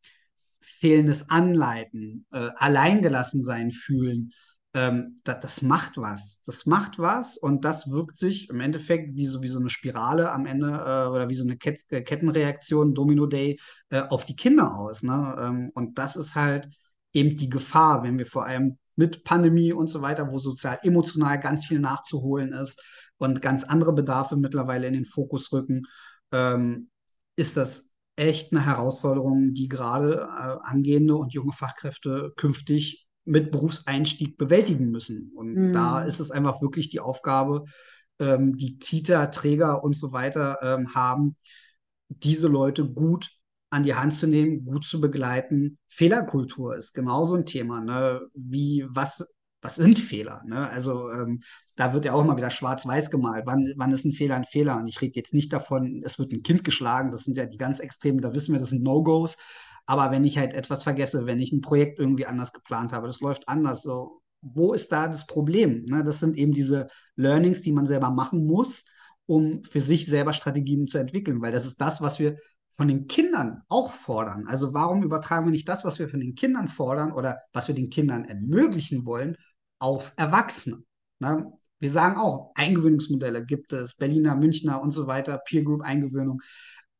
Speaker 1: fehlendes Anleiten, äh, alleingelassen sein fühlen. Ähm, das, das, macht was. Das macht was und das wirkt sich im Endeffekt wie so, wie so eine Spirale am Ende äh, oder wie so eine Ket äh, Kettenreaktion, Domino Day, äh, auf die Kinder aus. Ne? Ähm, und das ist halt eben die Gefahr, wenn wir vor allem mit Pandemie und so weiter, wo sozial emotional ganz viel nachzuholen ist, und ganz andere Bedarfe mittlerweile in den Fokus rücken, ähm, ist das echt eine Herausforderung, die gerade äh, angehende und junge Fachkräfte künftig mit Berufseinstieg bewältigen müssen. Und mhm. da ist es einfach wirklich die Aufgabe, ähm, die Kita-Träger und so weiter ähm, haben, diese Leute gut an die Hand zu nehmen, gut zu begleiten. Fehlerkultur ist genauso ein Thema. Ne? Wie, was, was sind Fehler? Ne? Also ähm, da wird ja auch immer wieder schwarz-weiß gemalt. Wann, wann ist ein Fehler ein Fehler? Und ich rede jetzt nicht davon, es wird ein Kind geschlagen, das sind ja die ganz Extremen, da wissen wir, das sind No-Gos. Aber wenn ich halt etwas vergesse, wenn ich ein Projekt irgendwie anders geplant habe, das läuft anders, so, wo ist da das Problem? Ne? Das sind eben diese Learnings, die man selber machen muss, um für sich selber Strategien zu entwickeln, weil das ist das, was wir von den Kindern auch fordern. Also warum übertragen wir nicht das, was wir von den Kindern fordern oder was wir den Kindern ermöglichen wollen, auf Erwachsene? Ne? Wir sagen auch, Eingewöhnungsmodelle gibt es, Berliner, Münchner und so weiter, Peer Group Eingewöhnung,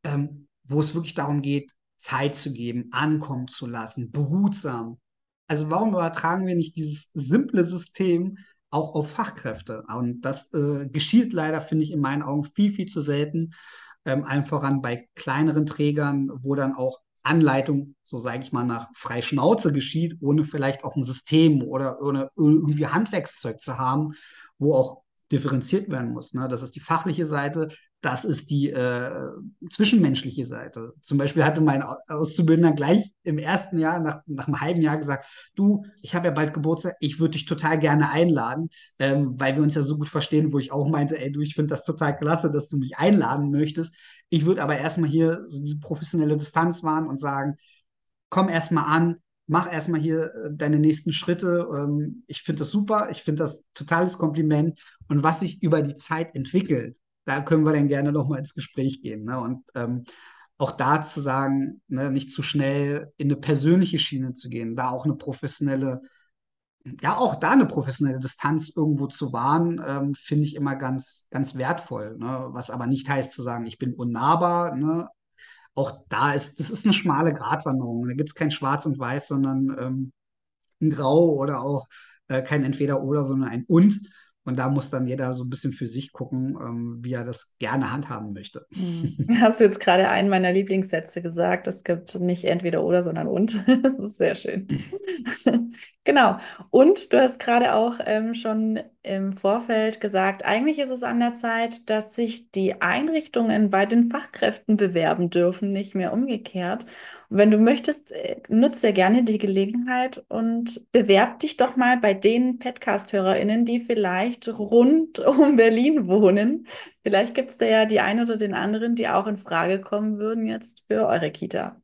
Speaker 1: ähm, wo es wirklich darum geht, Zeit zu geben, ankommen zu lassen, behutsam. Also warum übertragen wir nicht dieses simple System auch auf Fachkräfte? Und das äh, geschieht leider, finde ich, in meinen Augen viel, viel zu selten. Ähm, allen voran bei kleineren Trägern, wo dann auch Anleitung, so sage ich mal, nach frei Schnauze geschieht, ohne vielleicht auch ein System oder ohne irgendwie Handwerkszeug zu haben, wo auch differenziert werden muss. Ne? Das ist die fachliche Seite, das ist die äh, zwischenmenschliche Seite. Zum Beispiel hatte mein Auszubildender gleich im ersten Jahr, nach, nach einem halben Jahr gesagt, du, ich habe ja bald Geburtstag, ich würde dich total gerne einladen, ähm, weil wir uns ja so gut verstehen, wo ich auch meinte, ey, du, ich finde das total klasse, dass du mich einladen möchtest. Ich würde aber erstmal hier so diese professionelle Distanz wahren und sagen, komm erstmal an, mach erstmal hier äh, deine nächsten Schritte. Ähm, ich finde das super, ich finde das totales Kompliment. Und was sich über die Zeit entwickelt, da können wir dann gerne nochmal ins Gespräch gehen. Ne? Und ähm, auch da zu sagen, ne, nicht zu schnell in eine persönliche Schiene zu gehen, da auch eine professionelle, ja, auch da eine professionelle Distanz irgendwo zu wahren, ähm, finde ich immer ganz, ganz wertvoll. Ne? Was aber nicht heißt zu sagen, ich bin unnahbar, ne? auch da ist, das ist eine schmale Gratwanderung. Da gibt es kein Schwarz und Weiß, sondern ähm, ein Grau oder auch äh, kein Entweder-Oder, sondern ein Und. Und da muss dann jeder so ein bisschen für sich gucken, ähm, wie er das gerne handhaben möchte.
Speaker 2: Hm. Hast du jetzt gerade einen meiner Lieblingssätze gesagt? Es gibt nicht entweder oder, sondern und. Das ist sehr schön. Genau. Und du hast gerade auch ähm, schon im Vorfeld gesagt, eigentlich ist es an der Zeit, dass sich die Einrichtungen bei den Fachkräften bewerben dürfen, nicht mehr umgekehrt. Wenn du möchtest, äh, nutze gerne die Gelegenheit und bewerb dich doch mal bei den Podcast-HörerInnen, die vielleicht rund um Berlin wohnen. Vielleicht gibt es da ja die einen oder den anderen, die auch in Frage kommen würden jetzt für eure Kita.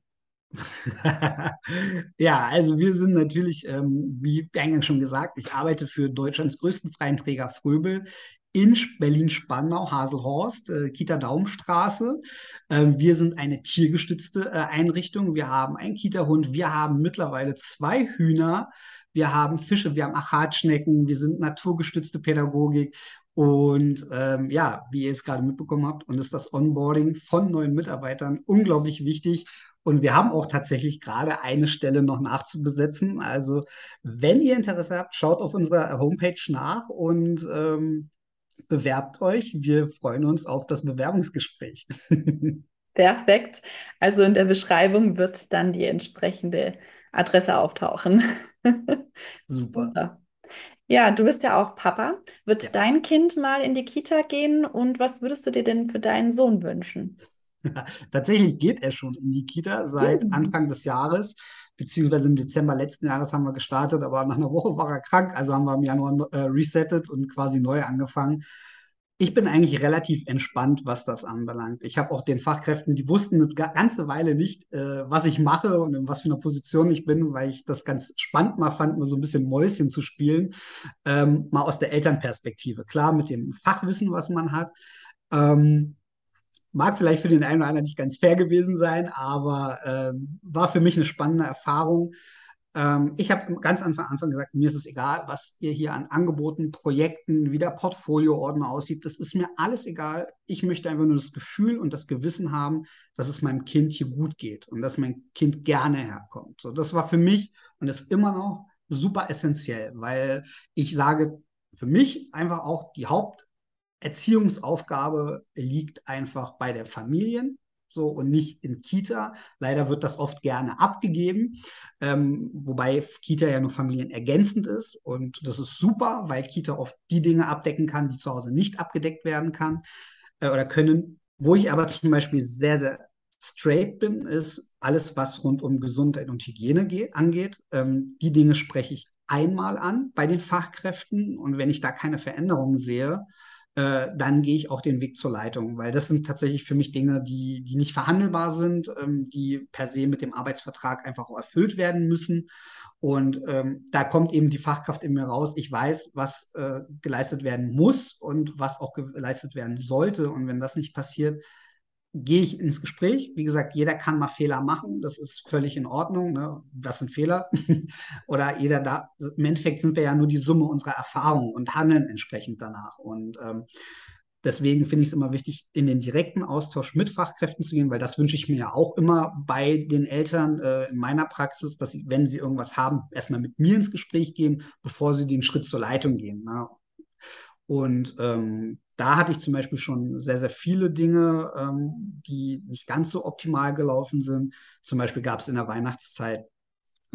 Speaker 1: ja, also wir sind natürlich, ähm, wie eingangs schon gesagt, ich arbeite für Deutschlands größten freien Träger Fröbel in Berlin-Spandau, Haselhorst, äh, Kita-Daumenstraße. Ähm, wir sind eine tiergestützte äh, Einrichtung. Wir haben einen Kita-Hund, wir haben mittlerweile zwei Hühner, wir haben Fische, wir haben Achatschnecken, wir sind naturgestützte Pädagogik. Und ähm, ja, wie ihr es gerade mitbekommen habt, und ist das Onboarding von neuen Mitarbeitern unglaublich wichtig. Und wir haben auch tatsächlich gerade eine Stelle noch nachzubesetzen. Also, wenn ihr Interesse habt, schaut auf unserer Homepage nach und ähm, bewerbt euch. Wir freuen uns auf das Bewerbungsgespräch.
Speaker 2: Perfekt. Also in der Beschreibung wird dann die entsprechende Adresse auftauchen.
Speaker 1: Super.
Speaker 2: Ja, du bist ja auch Papa. Wird ja. dein Kind mal in die Kita gehen und was würdest du dir denn für deinen Sohn wünschen?
Speaker 1: Tatsächlich geht er schon in die Kita seit mhm. Anfang des Jahres, beziehungsweise im Dezember letzten Jahres haben wir gestartet, aber nach einer Woche war er krank, also haben wir im Januar äh, resettet und quasi neu angefangen. Ich bin eigentlich relativ entspannt, was das anbelangt. Ich habe auch den Fachkräften, die wussten eine ganze Weile nicht, äh, was ich mache und in was für einer Position ich bin, weil ich das ganz spannend mal fand, mal so ein bisschen Mäuschen zu spielen, ähm, mal aus der Elternperspektive. Klar, mit dem Fachwissen, was man hat. Ähm, Mag vielleicht für den einen oder anderen nicht ganz fair gewesen sein, aber ähm, war für mich eine spannende Erfahrung. Ähm, ich habe ganz am Anfang gesagt, mir ist es egal, was ihr hier an Angeboten, Projekten, wie der Portfolioordner aussieht. Das ist mir alles egal. Ich möchte einfach nur das Gefühl und das Gewissen haben, dass es meinem Kind hier gut geht und dass mein Kind gerne herkommt. So, das war für mich und ist immer noch super essentiell, weil ich sage, für mich einfach auch die Haupt Erziehungsaufgabe liegt einfach bei der Familien so und nicht in Kita. Leider wird das oft gerne abgegeben, ähm, wobei Kita ja nur familienergänzend ist und das ist super, weil Kita oft die Dinge abdecken kann, die zu Hause nicht abgedeckt werden kann äh, oder können. Wo ich aber zum Beispiel sehr, sehr straight bin, ist alles, was rund um Gesundheit und Hygiene angeht. Ähm, die Dinge spreche ich einmal an bei den Fachkräften und wenn ich da keine Veränderungen sehe, äh, dann gehe ich auch den Weg zur Leitung, weil das sind tatsächlich für mich Dinge, die, die nicht verhandelbar sind, ähm, die per se mit dem Arbeitsvertrag einfach erfüllt werden müssen. Und ähm, da kommt eben die Fachkraft in mir raus. Ich weiß, was äh, geleistet werden muss und was auch geleistet werden sollte. Und wenn das nicht passiert, gehe ich ins Gespräch. Wie gesagt, jeder kann mal Fehler machen. Das ist völlig in Ordnung. Ne? Das sind Fehler. Oder jeder da. Im Endeffekt sind wir ja nur die Summe unserer Erfahrungen und handeln entsprechend danach. Und ähm, deswegen finde ich es immer wichtig, in den direkten Austausch mit Fachkräften zu gehen, weil das wünsche ich mir ja auch immer bei den Eltern äh, in meiner Praxis, dass sie, wenn sie irgendwas haben, erstmal mit mir ins Gespräch gehen, bevor sie den Schritt zur Leitung gehen. Ne? Und ähm, da hatte ich zum Beispiel schon sehr, sehr viele Dinge, ähm, die nicht ganz so optimal gelaufen sind. Zum Beispiel gab es in der Weihnachtszeit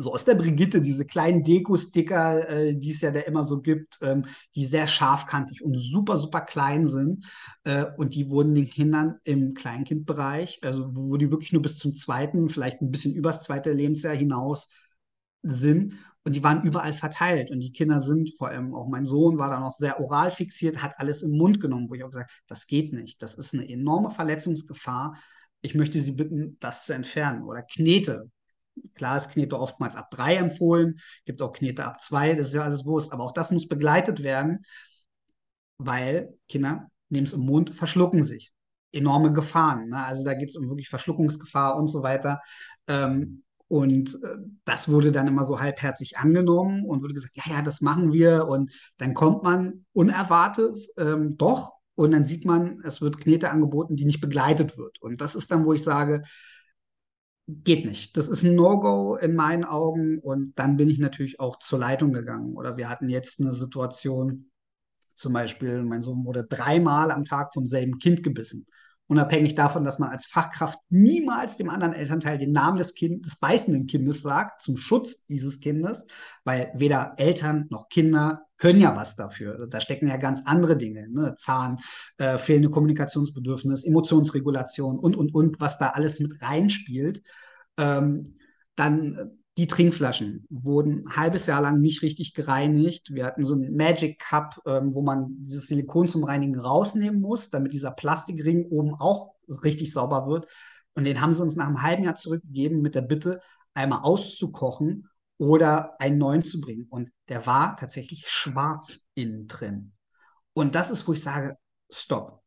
Speaker 1: so aus der Brigitte diese kleinen Deko-Sticker, äh, die es ja da immer so gibt, ähm, die sehr scharfkantig und super, super klein sind. Äh, und die wurden den Kindern im Kleinkindbereich, also wo die wirklich nur bis zum zweiten, vielleicht ein bisschen übers zweite Lebensjahr hinaus sind, und die waren überall verteilt. Und die Kinder sind, vor allem auch mein Sohn war da noch sehr oral fixiert, hat alles im Mund genommen, wo ich auch gesagt das geht nicht. Das ist eine enorme Verletzungsgefahr. Ich möchte Sie bitten, das zu entfernen. Oder Knete. Klar ist Knete oftmals ab drei empfohlen, gibt auch Knete ab zwei, das ist ja alles bewusst. Aber auch das muss begleitet werden, weil Kinder nehmen es im Mund, verschlucken sich. Enorme Gefahren. Ne? Also da geht es um wirklich Verschluckungsgefahr und so weiter. Ähm, und äh, das wurde dann immer so halbherzig angenommen und wurde gesagt, ja, ja, das machen wir. Und dann kommt man unerwartet ähm, doch und dann sieht man, es wird Knete angeboten, die nicht begleitet wird. Und das ist dann, wo ich sage, geht nicht. Das ist ein No-Go in meinen Augen. Und dann bin ich natürlich auch zur Leitung gegangen. Oder wir hatten jetzt eine Situation, Zum Beispiel, mein Sohn wurde dreimal am Tag vom selben Kind gebissen. Unabhängig davon, dass man als Fachkraft niemals dem anderen Elternteil den Namen des, kind, des beißenden Kindes sagt, zum Schutz dieses Kindes, weil weder Eltern noch Kinder können ja was dafür. Da stecken ja ganz andere Dinge, ne? Zahn, äh, fehlende Kommunikationsbedürfnis, Emotionsregulation und, und, und, was da alles mit reinspielt. Ähm, dann die Trinkflaschen wurden ein halbes Jahr lang nicht richtig gereinigt. Wir hatten so einen Magic Cup, ähm, wo man dieses Silikon zum Reinigen rausnehmen muss, damit dieser Plastikring oben auch richtig sauber wird. Und den haben sie uns nach einem halben Jahr zurückgegeben mit der Bitte, einmal auszukochen oder einen neuen zu bringen. Und der war tatsächlich schwarz innen drin. Und das ist, wo ich sage, stopp.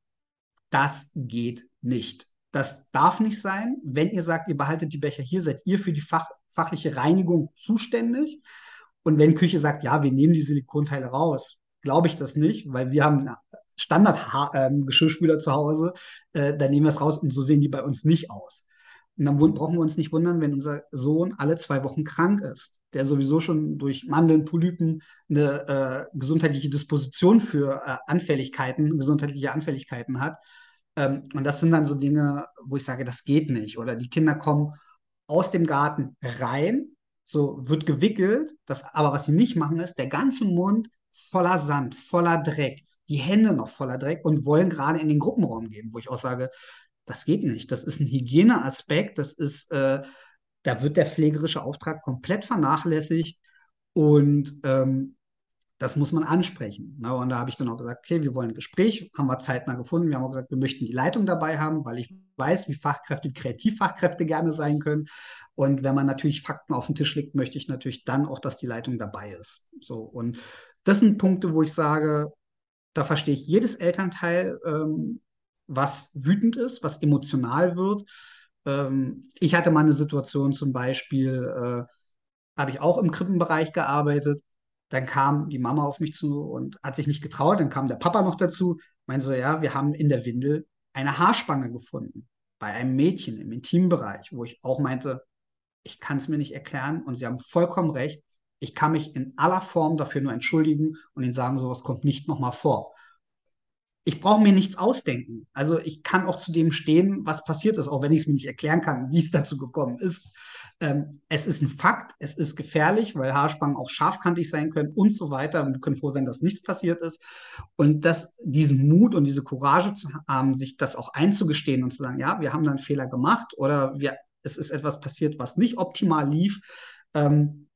Speaker 1: Das geht nicht. Das darf nicht sein. Wenn ihr sagt, ihr behaltet die Becher hier, seid ihr für die Fach fachliche Reinigung zuständig. Und wenn Küche sagt, ja, wir nehmen die Silikonteile raus, glaube ich das nicht, weil wir haben Standard-Geschirrspüler ähm, zu Hause, äh, da nehmen wir es raus und so sehen die bei uns nicht aus. Und dann brauchen wir uns nicht wundern, wenn unser Sohn alle zwei Wochen krank ist, der sowieso schon durch Mandeln, Polypen eine äh, gesundheitliche Disposition für äh, Anfälligkeiten, gesundheitliche Anfälligkeiten hat. Ähm, und das sind dann so Dinge, wo ich sage, das geht nicht. Oder die Kinder kommen aus dem Garten rein, so wird gewickelt. Das, aber was sie nicht machen, ist der ganze Mund voller Sand, voller Dreck, die Hände noch voller Dreck und wollen gerade in den Gruppenraum gehen, wo ich auch sage, das geht nicht. Das ist ein Hygieneaspekt, das ist, äh, da wird der pflegerische Auftrag komplett vernachlässigt und ähm, das muss man ansprechen. Ne? Und da habe ich dann auch gesagt, okay, wir wollen ein Gespräch, haben wir zeitnah gefunden. Wir haben auch gesagt, wir möchten die Leitung dabei haben, weil ich weiß, wie Fachkräfte, wie Kreativfachkräfte gerne sein können. Und wenn man natürlich Fakten auf den Tisch legt, möchte ich natürlich dann auch, dass die Leitung dabei ist. So und das sind Punkte, wo ich sage, da verstehe ich jedes Elternteil, ähm, was wütend ist, was emotional wird. Ähm, ich hatte mal eine Situation zum Beispiel, äh, habe ich auch im Krippenbereich gearbeitet dann kam die Mama auf mich zu und hat sich nicht getraut. Dann kam der Papa noch dazu, meinte so, ja, wir haben in der Windel eine Haarspange gefunden bei einem Mädchen im Intimbereich, wo ich auch meinte, ich kann es mir nicht erklären und sie haben vollkommen recht. Ich kann mich in aller Form dafür nur entschuldigen und ihnen sagen, sowas kommt nicht nochmal vor. Ich brauche mir nichts ausdenken. Also ich kann auch zu dem stehen, was passiert ist, auch wenn ich es mir nicht erklären kann, wie es dazu gekommen ist. Ähm, es ist ein Fakt, es ist gefährlich, weil Haarspangen auch scharfkantig sein können und so weiter. wir können froh sein, dass nichts passiert ist. Und dass diesen Mut und diese Courage zu haben, sich das auch einzugestehen und zu sagen, ja, wir haben da einen Fehler gemacht oder wir, es ist etwas passiert, was nicht optimal lief. Ähm,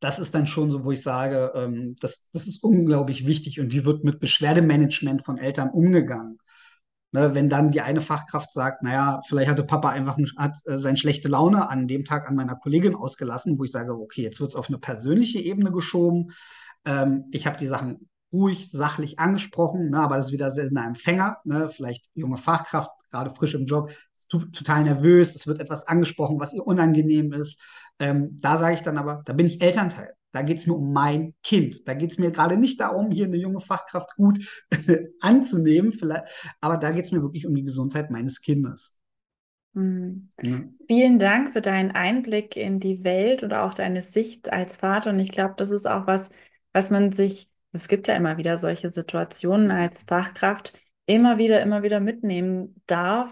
Speaker 1: das ist dann schon so, wo ich sage, ähm, das, das ist unglaublich wichtig. Und wie wird mit Beschwerdemanagement von Eltern umgegangen? Ne, wenn dann die eine Fachkraft sagt, naja, vielleicht hatte Papa einfach hat, äh, seine schlechte Laune an dem Tag an meiner Kollegin ausgelassen, wo ich sage, okay, jetzt wird es auf eine persönliche Ebene geschoben. Ähm, ich habe die Sachen ruhig, sachlich angesprochen, ne, aber das ist wieder seltener Empfänger, ne, vielleicht junge Fachkraft, gerade frisch im Job, total nervös, es wird etwas angesprochen, was ihr unangenehm ist. Ähm, da sage ich dann aber, da bin ich Elternteil. Da geht es mir um mein Kind. Da geht es mir gerade nicht darum, hier eine junge Fachkraft gut anzunehmen, vielleicht, aber da geht es mir wirklich um die Gesundheit meines Kindes.
Speaker 2: Mhm. Vielen Dank für deinen Einblick in die Welt und auch deine Sicht als Vater. Und ich glaube, das ist auch was, was man sich, es gibt ja immer wieder solche Situationen als Fachkraft, immer wieder, immer wieder mitnehmen darf,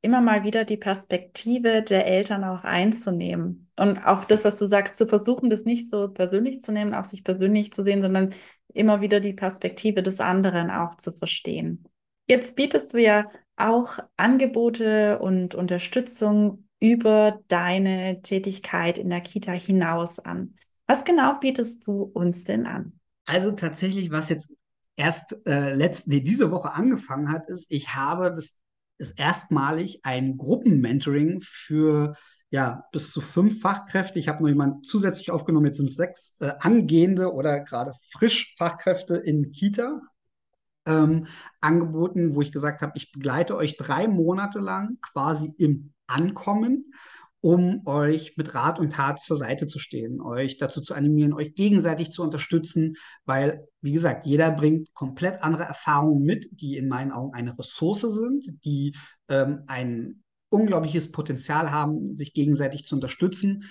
Speaker 2: immer mal wieder die Perspektive der Eltern auch einzunehmen. Und auch das, was du sagst, zu versuchen, das nicht so persönlich zu nehmen, auch sich persönlich zu sehen, sondern immer wieder die Perspektive des anderen auch zu verstehen. Jetzt bietest du ja auch Angebote und Unterstützung über deine Tätigkeit in der Kita hinaus an. Was genau bietest du uns denn an?
Speaker 1: Also tatsächlich, was jetzt erst äh, letzte, nee, diese Woche angefangen hat, ist, ich habe das ist erstmalig ein Gruppenmentoring für ja, bis zu fünf Fachkräfte. Ich habe noch jemanden zusätzlich aufgenommen, jetzt sind es sechs äh, angehende oder gerade frisch Fachkräfte in Kita ähm, angeboten, wo ich gesagt habe, ich begleite euch drei Monate lang quasi im Ankommen um euch mit Rat und Tat zur Seite zu stehen, euch dazu zu animieren, euch gegenseitig zu unterstützen, weil, wie gesagt, jeder bringt komplett andere Erfahrungen mit, die in meinen Augen eine Ressource sind, die ähm, ein unglaubliches Potenzial haben, sich gegenseitig zu unterstützen,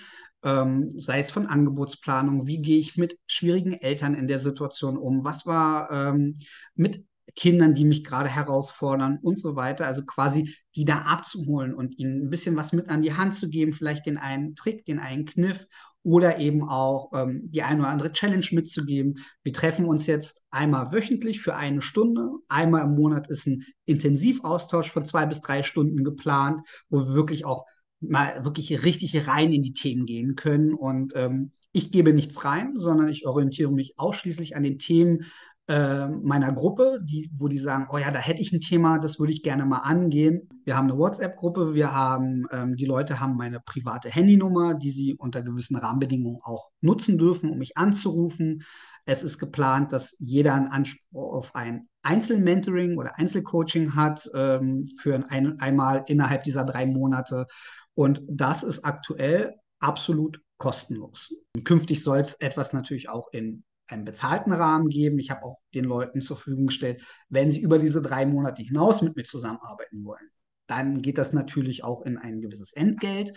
Speaker 1: ähm, sei es von Angebotsplanung, wie gehe ich mit schwierigen Eltern in der Situation um, was war ähm, mit Kindern, die mich gerade herausfordern und so weiter. Also quasi die da abzuholen und ihnen ein bisschen was mit an die Hand zu geben, vielleicht den einen Trick, den einen Kniff oder eben auch ähm, die eine oder andere Challenge mitzugeben. Wir treffen uns jetzt einmal wöchentlich für eine Stunde. Einmal im Monat ist ein Intensivaustausch von zwei bis drei Stunden geplant, wo wir wirklich auch mal wirklich richtig rein in die Themen gehen können. Und ähm, ich gebe nichts rein, sondern ich orientiere mich ausschließlich an den Themen, äh, meiner Gruppe, die, wo die sagen, oh ja, da hätte ich ein Thema, das würde ich gerne mal angehen. Wir haben eine WhatsApp-Gruppe, wir haben, ähm, die Leute haben meine private Handynummer, die sie unter gewissen Rahmenbedingungen auch nutzen dürfen, um mich anzurufen. Es ist geplant, dass jeder einen Anspruch auf ein Einzelmentoring oder Einzelcoaching hat ähm, für ein, einmal innerhalb dieser drei Monate. Und das ist aktuell absolut kostenlos. Und künftig soll es etwas natürlich auch in einen bezahlten Rahmen geben. Ich habe auch den Leuten zur Verfügung gestellt, wenn sie über diese drei Monate hinaus mit mir zusammenarbeiten wollen, dann geht das natürlich auch in ein gewisses Entgelt.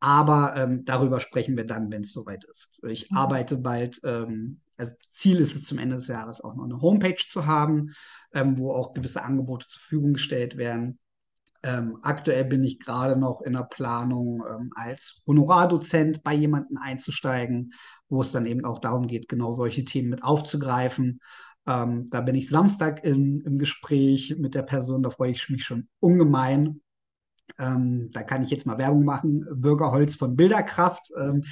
Speaker 1: Aber ähm, darüber sprechen wir dann, wenn es soweit ist. Ich mhm. arbeite bald, ähm, also Ziel ist es zum Ende des Jahres auch noch eine Homepage zu haben, ähm, wo auch gewisse Angebote zur Verfügung gestellt werden. Ähm, aktuell bin ich gerade noch in der Planung, ähm, als Honorardozent bei jemandem einzusteigen, wo es dann eben auch darum geht, genau solche Themen mit aufzugreifen. Ähm, da bin ich Samstag im, im Gespräch mit der Person, da freue ich mich schon ungemein. Ähm, da kann ich jetzt mal Werbung machen. Bürgerholz von Bilderkraft. Ähm,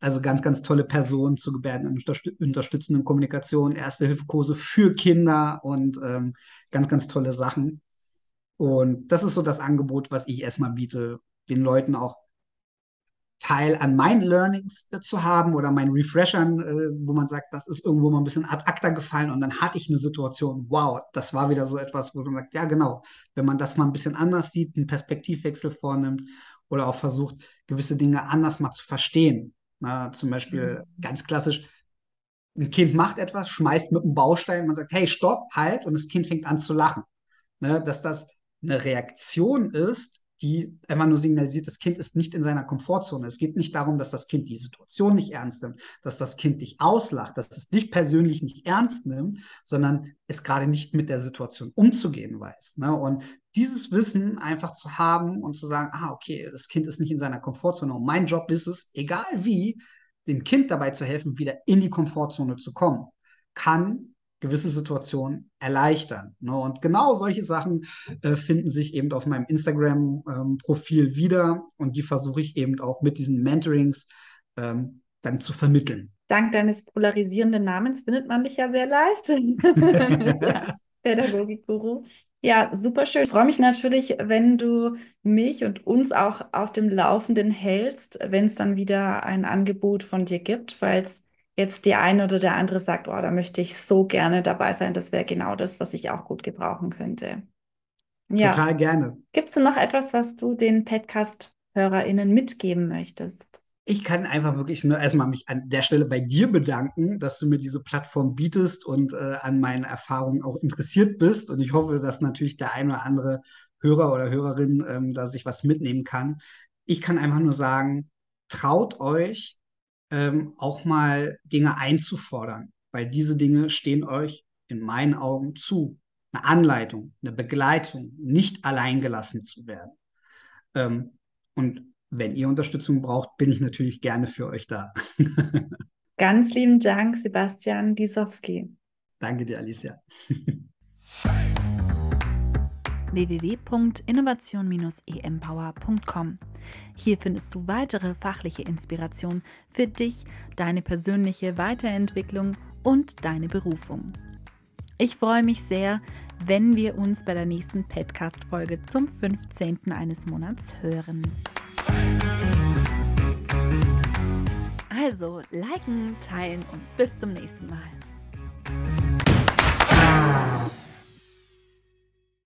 Speaker 1: also ganz, ganz tolle Person zur gebärden- und unterstützenden Kommunikation, Erste-Hilfe-Kurse für Kinder und ähm, ganz, ganz tolle Sachen. Und das ist so das Angebot, was ich erstmal biete, den Leuten auch Teil an meinen Learnings äh, zu haben oder meinen Refreshern, äh, wo man sagt, das ist irgendwo mal ein bisschen ad acta gefallen und dann hatte ich eine Situation, wow, das war wieder so etwas, wo man sagt, ja genau, wenn man das mal ein bisschen anders sieht, einen Perspektivwechsel vornimmt oder auch versucht, gewisse Dinge anders mal zu verstehen. Na, zum Beispiel mhm. ganz klassisch, ein Kind macht etwas, schmeißt mit einem Baustein, man sagt, hey, stopp, halt, und das Kind fängt an zu lachen. Ne, dass das eine Reaktion ist, die einfach nur signalisiert, das Kind ist nicht in seiner Komfortzone. Es geht nicht darum, dass das Kind die Situation nicht ernst nimmt, dass das Kind dich auslacht, dass es dich persönlich nicht ernst nimmt, sondern es gerade nicht mit der Situation umzugehen weiß. Ne? Und dieses Wissen einfach zu haben und zu sagen, ah, okay, das Kind ist nicht in seiner Komfortzone und mein Job ist es, egal wie, dem Kind dabei zu helfen, wieder in die Komfortzone zu kommen, kann gewisse Situationen erleichtern. Ne? Und genau solche Sachen äh, finden sich eben auf meinem Instagram-Profil ähm, wieder und die versuche ich eben auch mit diesen Mentorings ähm, dann zu vermitteln.
Speaker 2: Dank deines polarisierenden Namens findet man dich ja sehr leicht. Pädagogik-Guru. Ja, super schön. Ich freue mich natürlich, wenn du mich und uns auch auf dem Laufenden hältst, wenn es dann wieder ein Angebot von dir gibt, falls jetzt die eine oder der andere sagt, oh, da möchte ich so gerne dabei sein, das wäre genau das, was ich auch gut gebrauchen könnte.
Speaker 1: Ja. Total gerne.
Speaker 2: Gibt es noch etwas, was du den Podcast-HörerInnen mitgeben möchtest?
Speaker 1: Ich kann einfach wirklich nur erstmal mich an der Stelle bei dir bedanken, dass du mir diese Plattform bietest und äh, an meinen Erfahrungen auch interessiert bist. Und ich hoffe, dass natürlich der ein oder andere Hörer oder Hörerin ähm, da sich was mitnehmen kann. Ich kann einfach nur sagen, traut euch, ähm, auch mal Dinge einzufordern, weil diese Dinge stehen euch in meinen Augen zu. Eine Anleitung, eine Begleitung, nicht alleingelassen zu werden. Ähm, und wenn ihr Unterstützung braucht, bin ich natürlich gerne für euch da.
Speaker 2: Ganz lieben Dank, Sebastian Disowski.
Speaker 1: Danke dir, Alicia.
Speaker 3: www.innovation-empower.com. Hier findest du weitere fachliche Inspiration für dich, deine persönliche Weiterentwicklung und deine Berufung. Ich freue mich sehr, wenn wir uns bei der nächsten Podcast-Folge zum 15. eines Monats hören. Also, liken, teilen und bis zum nächsten Mal.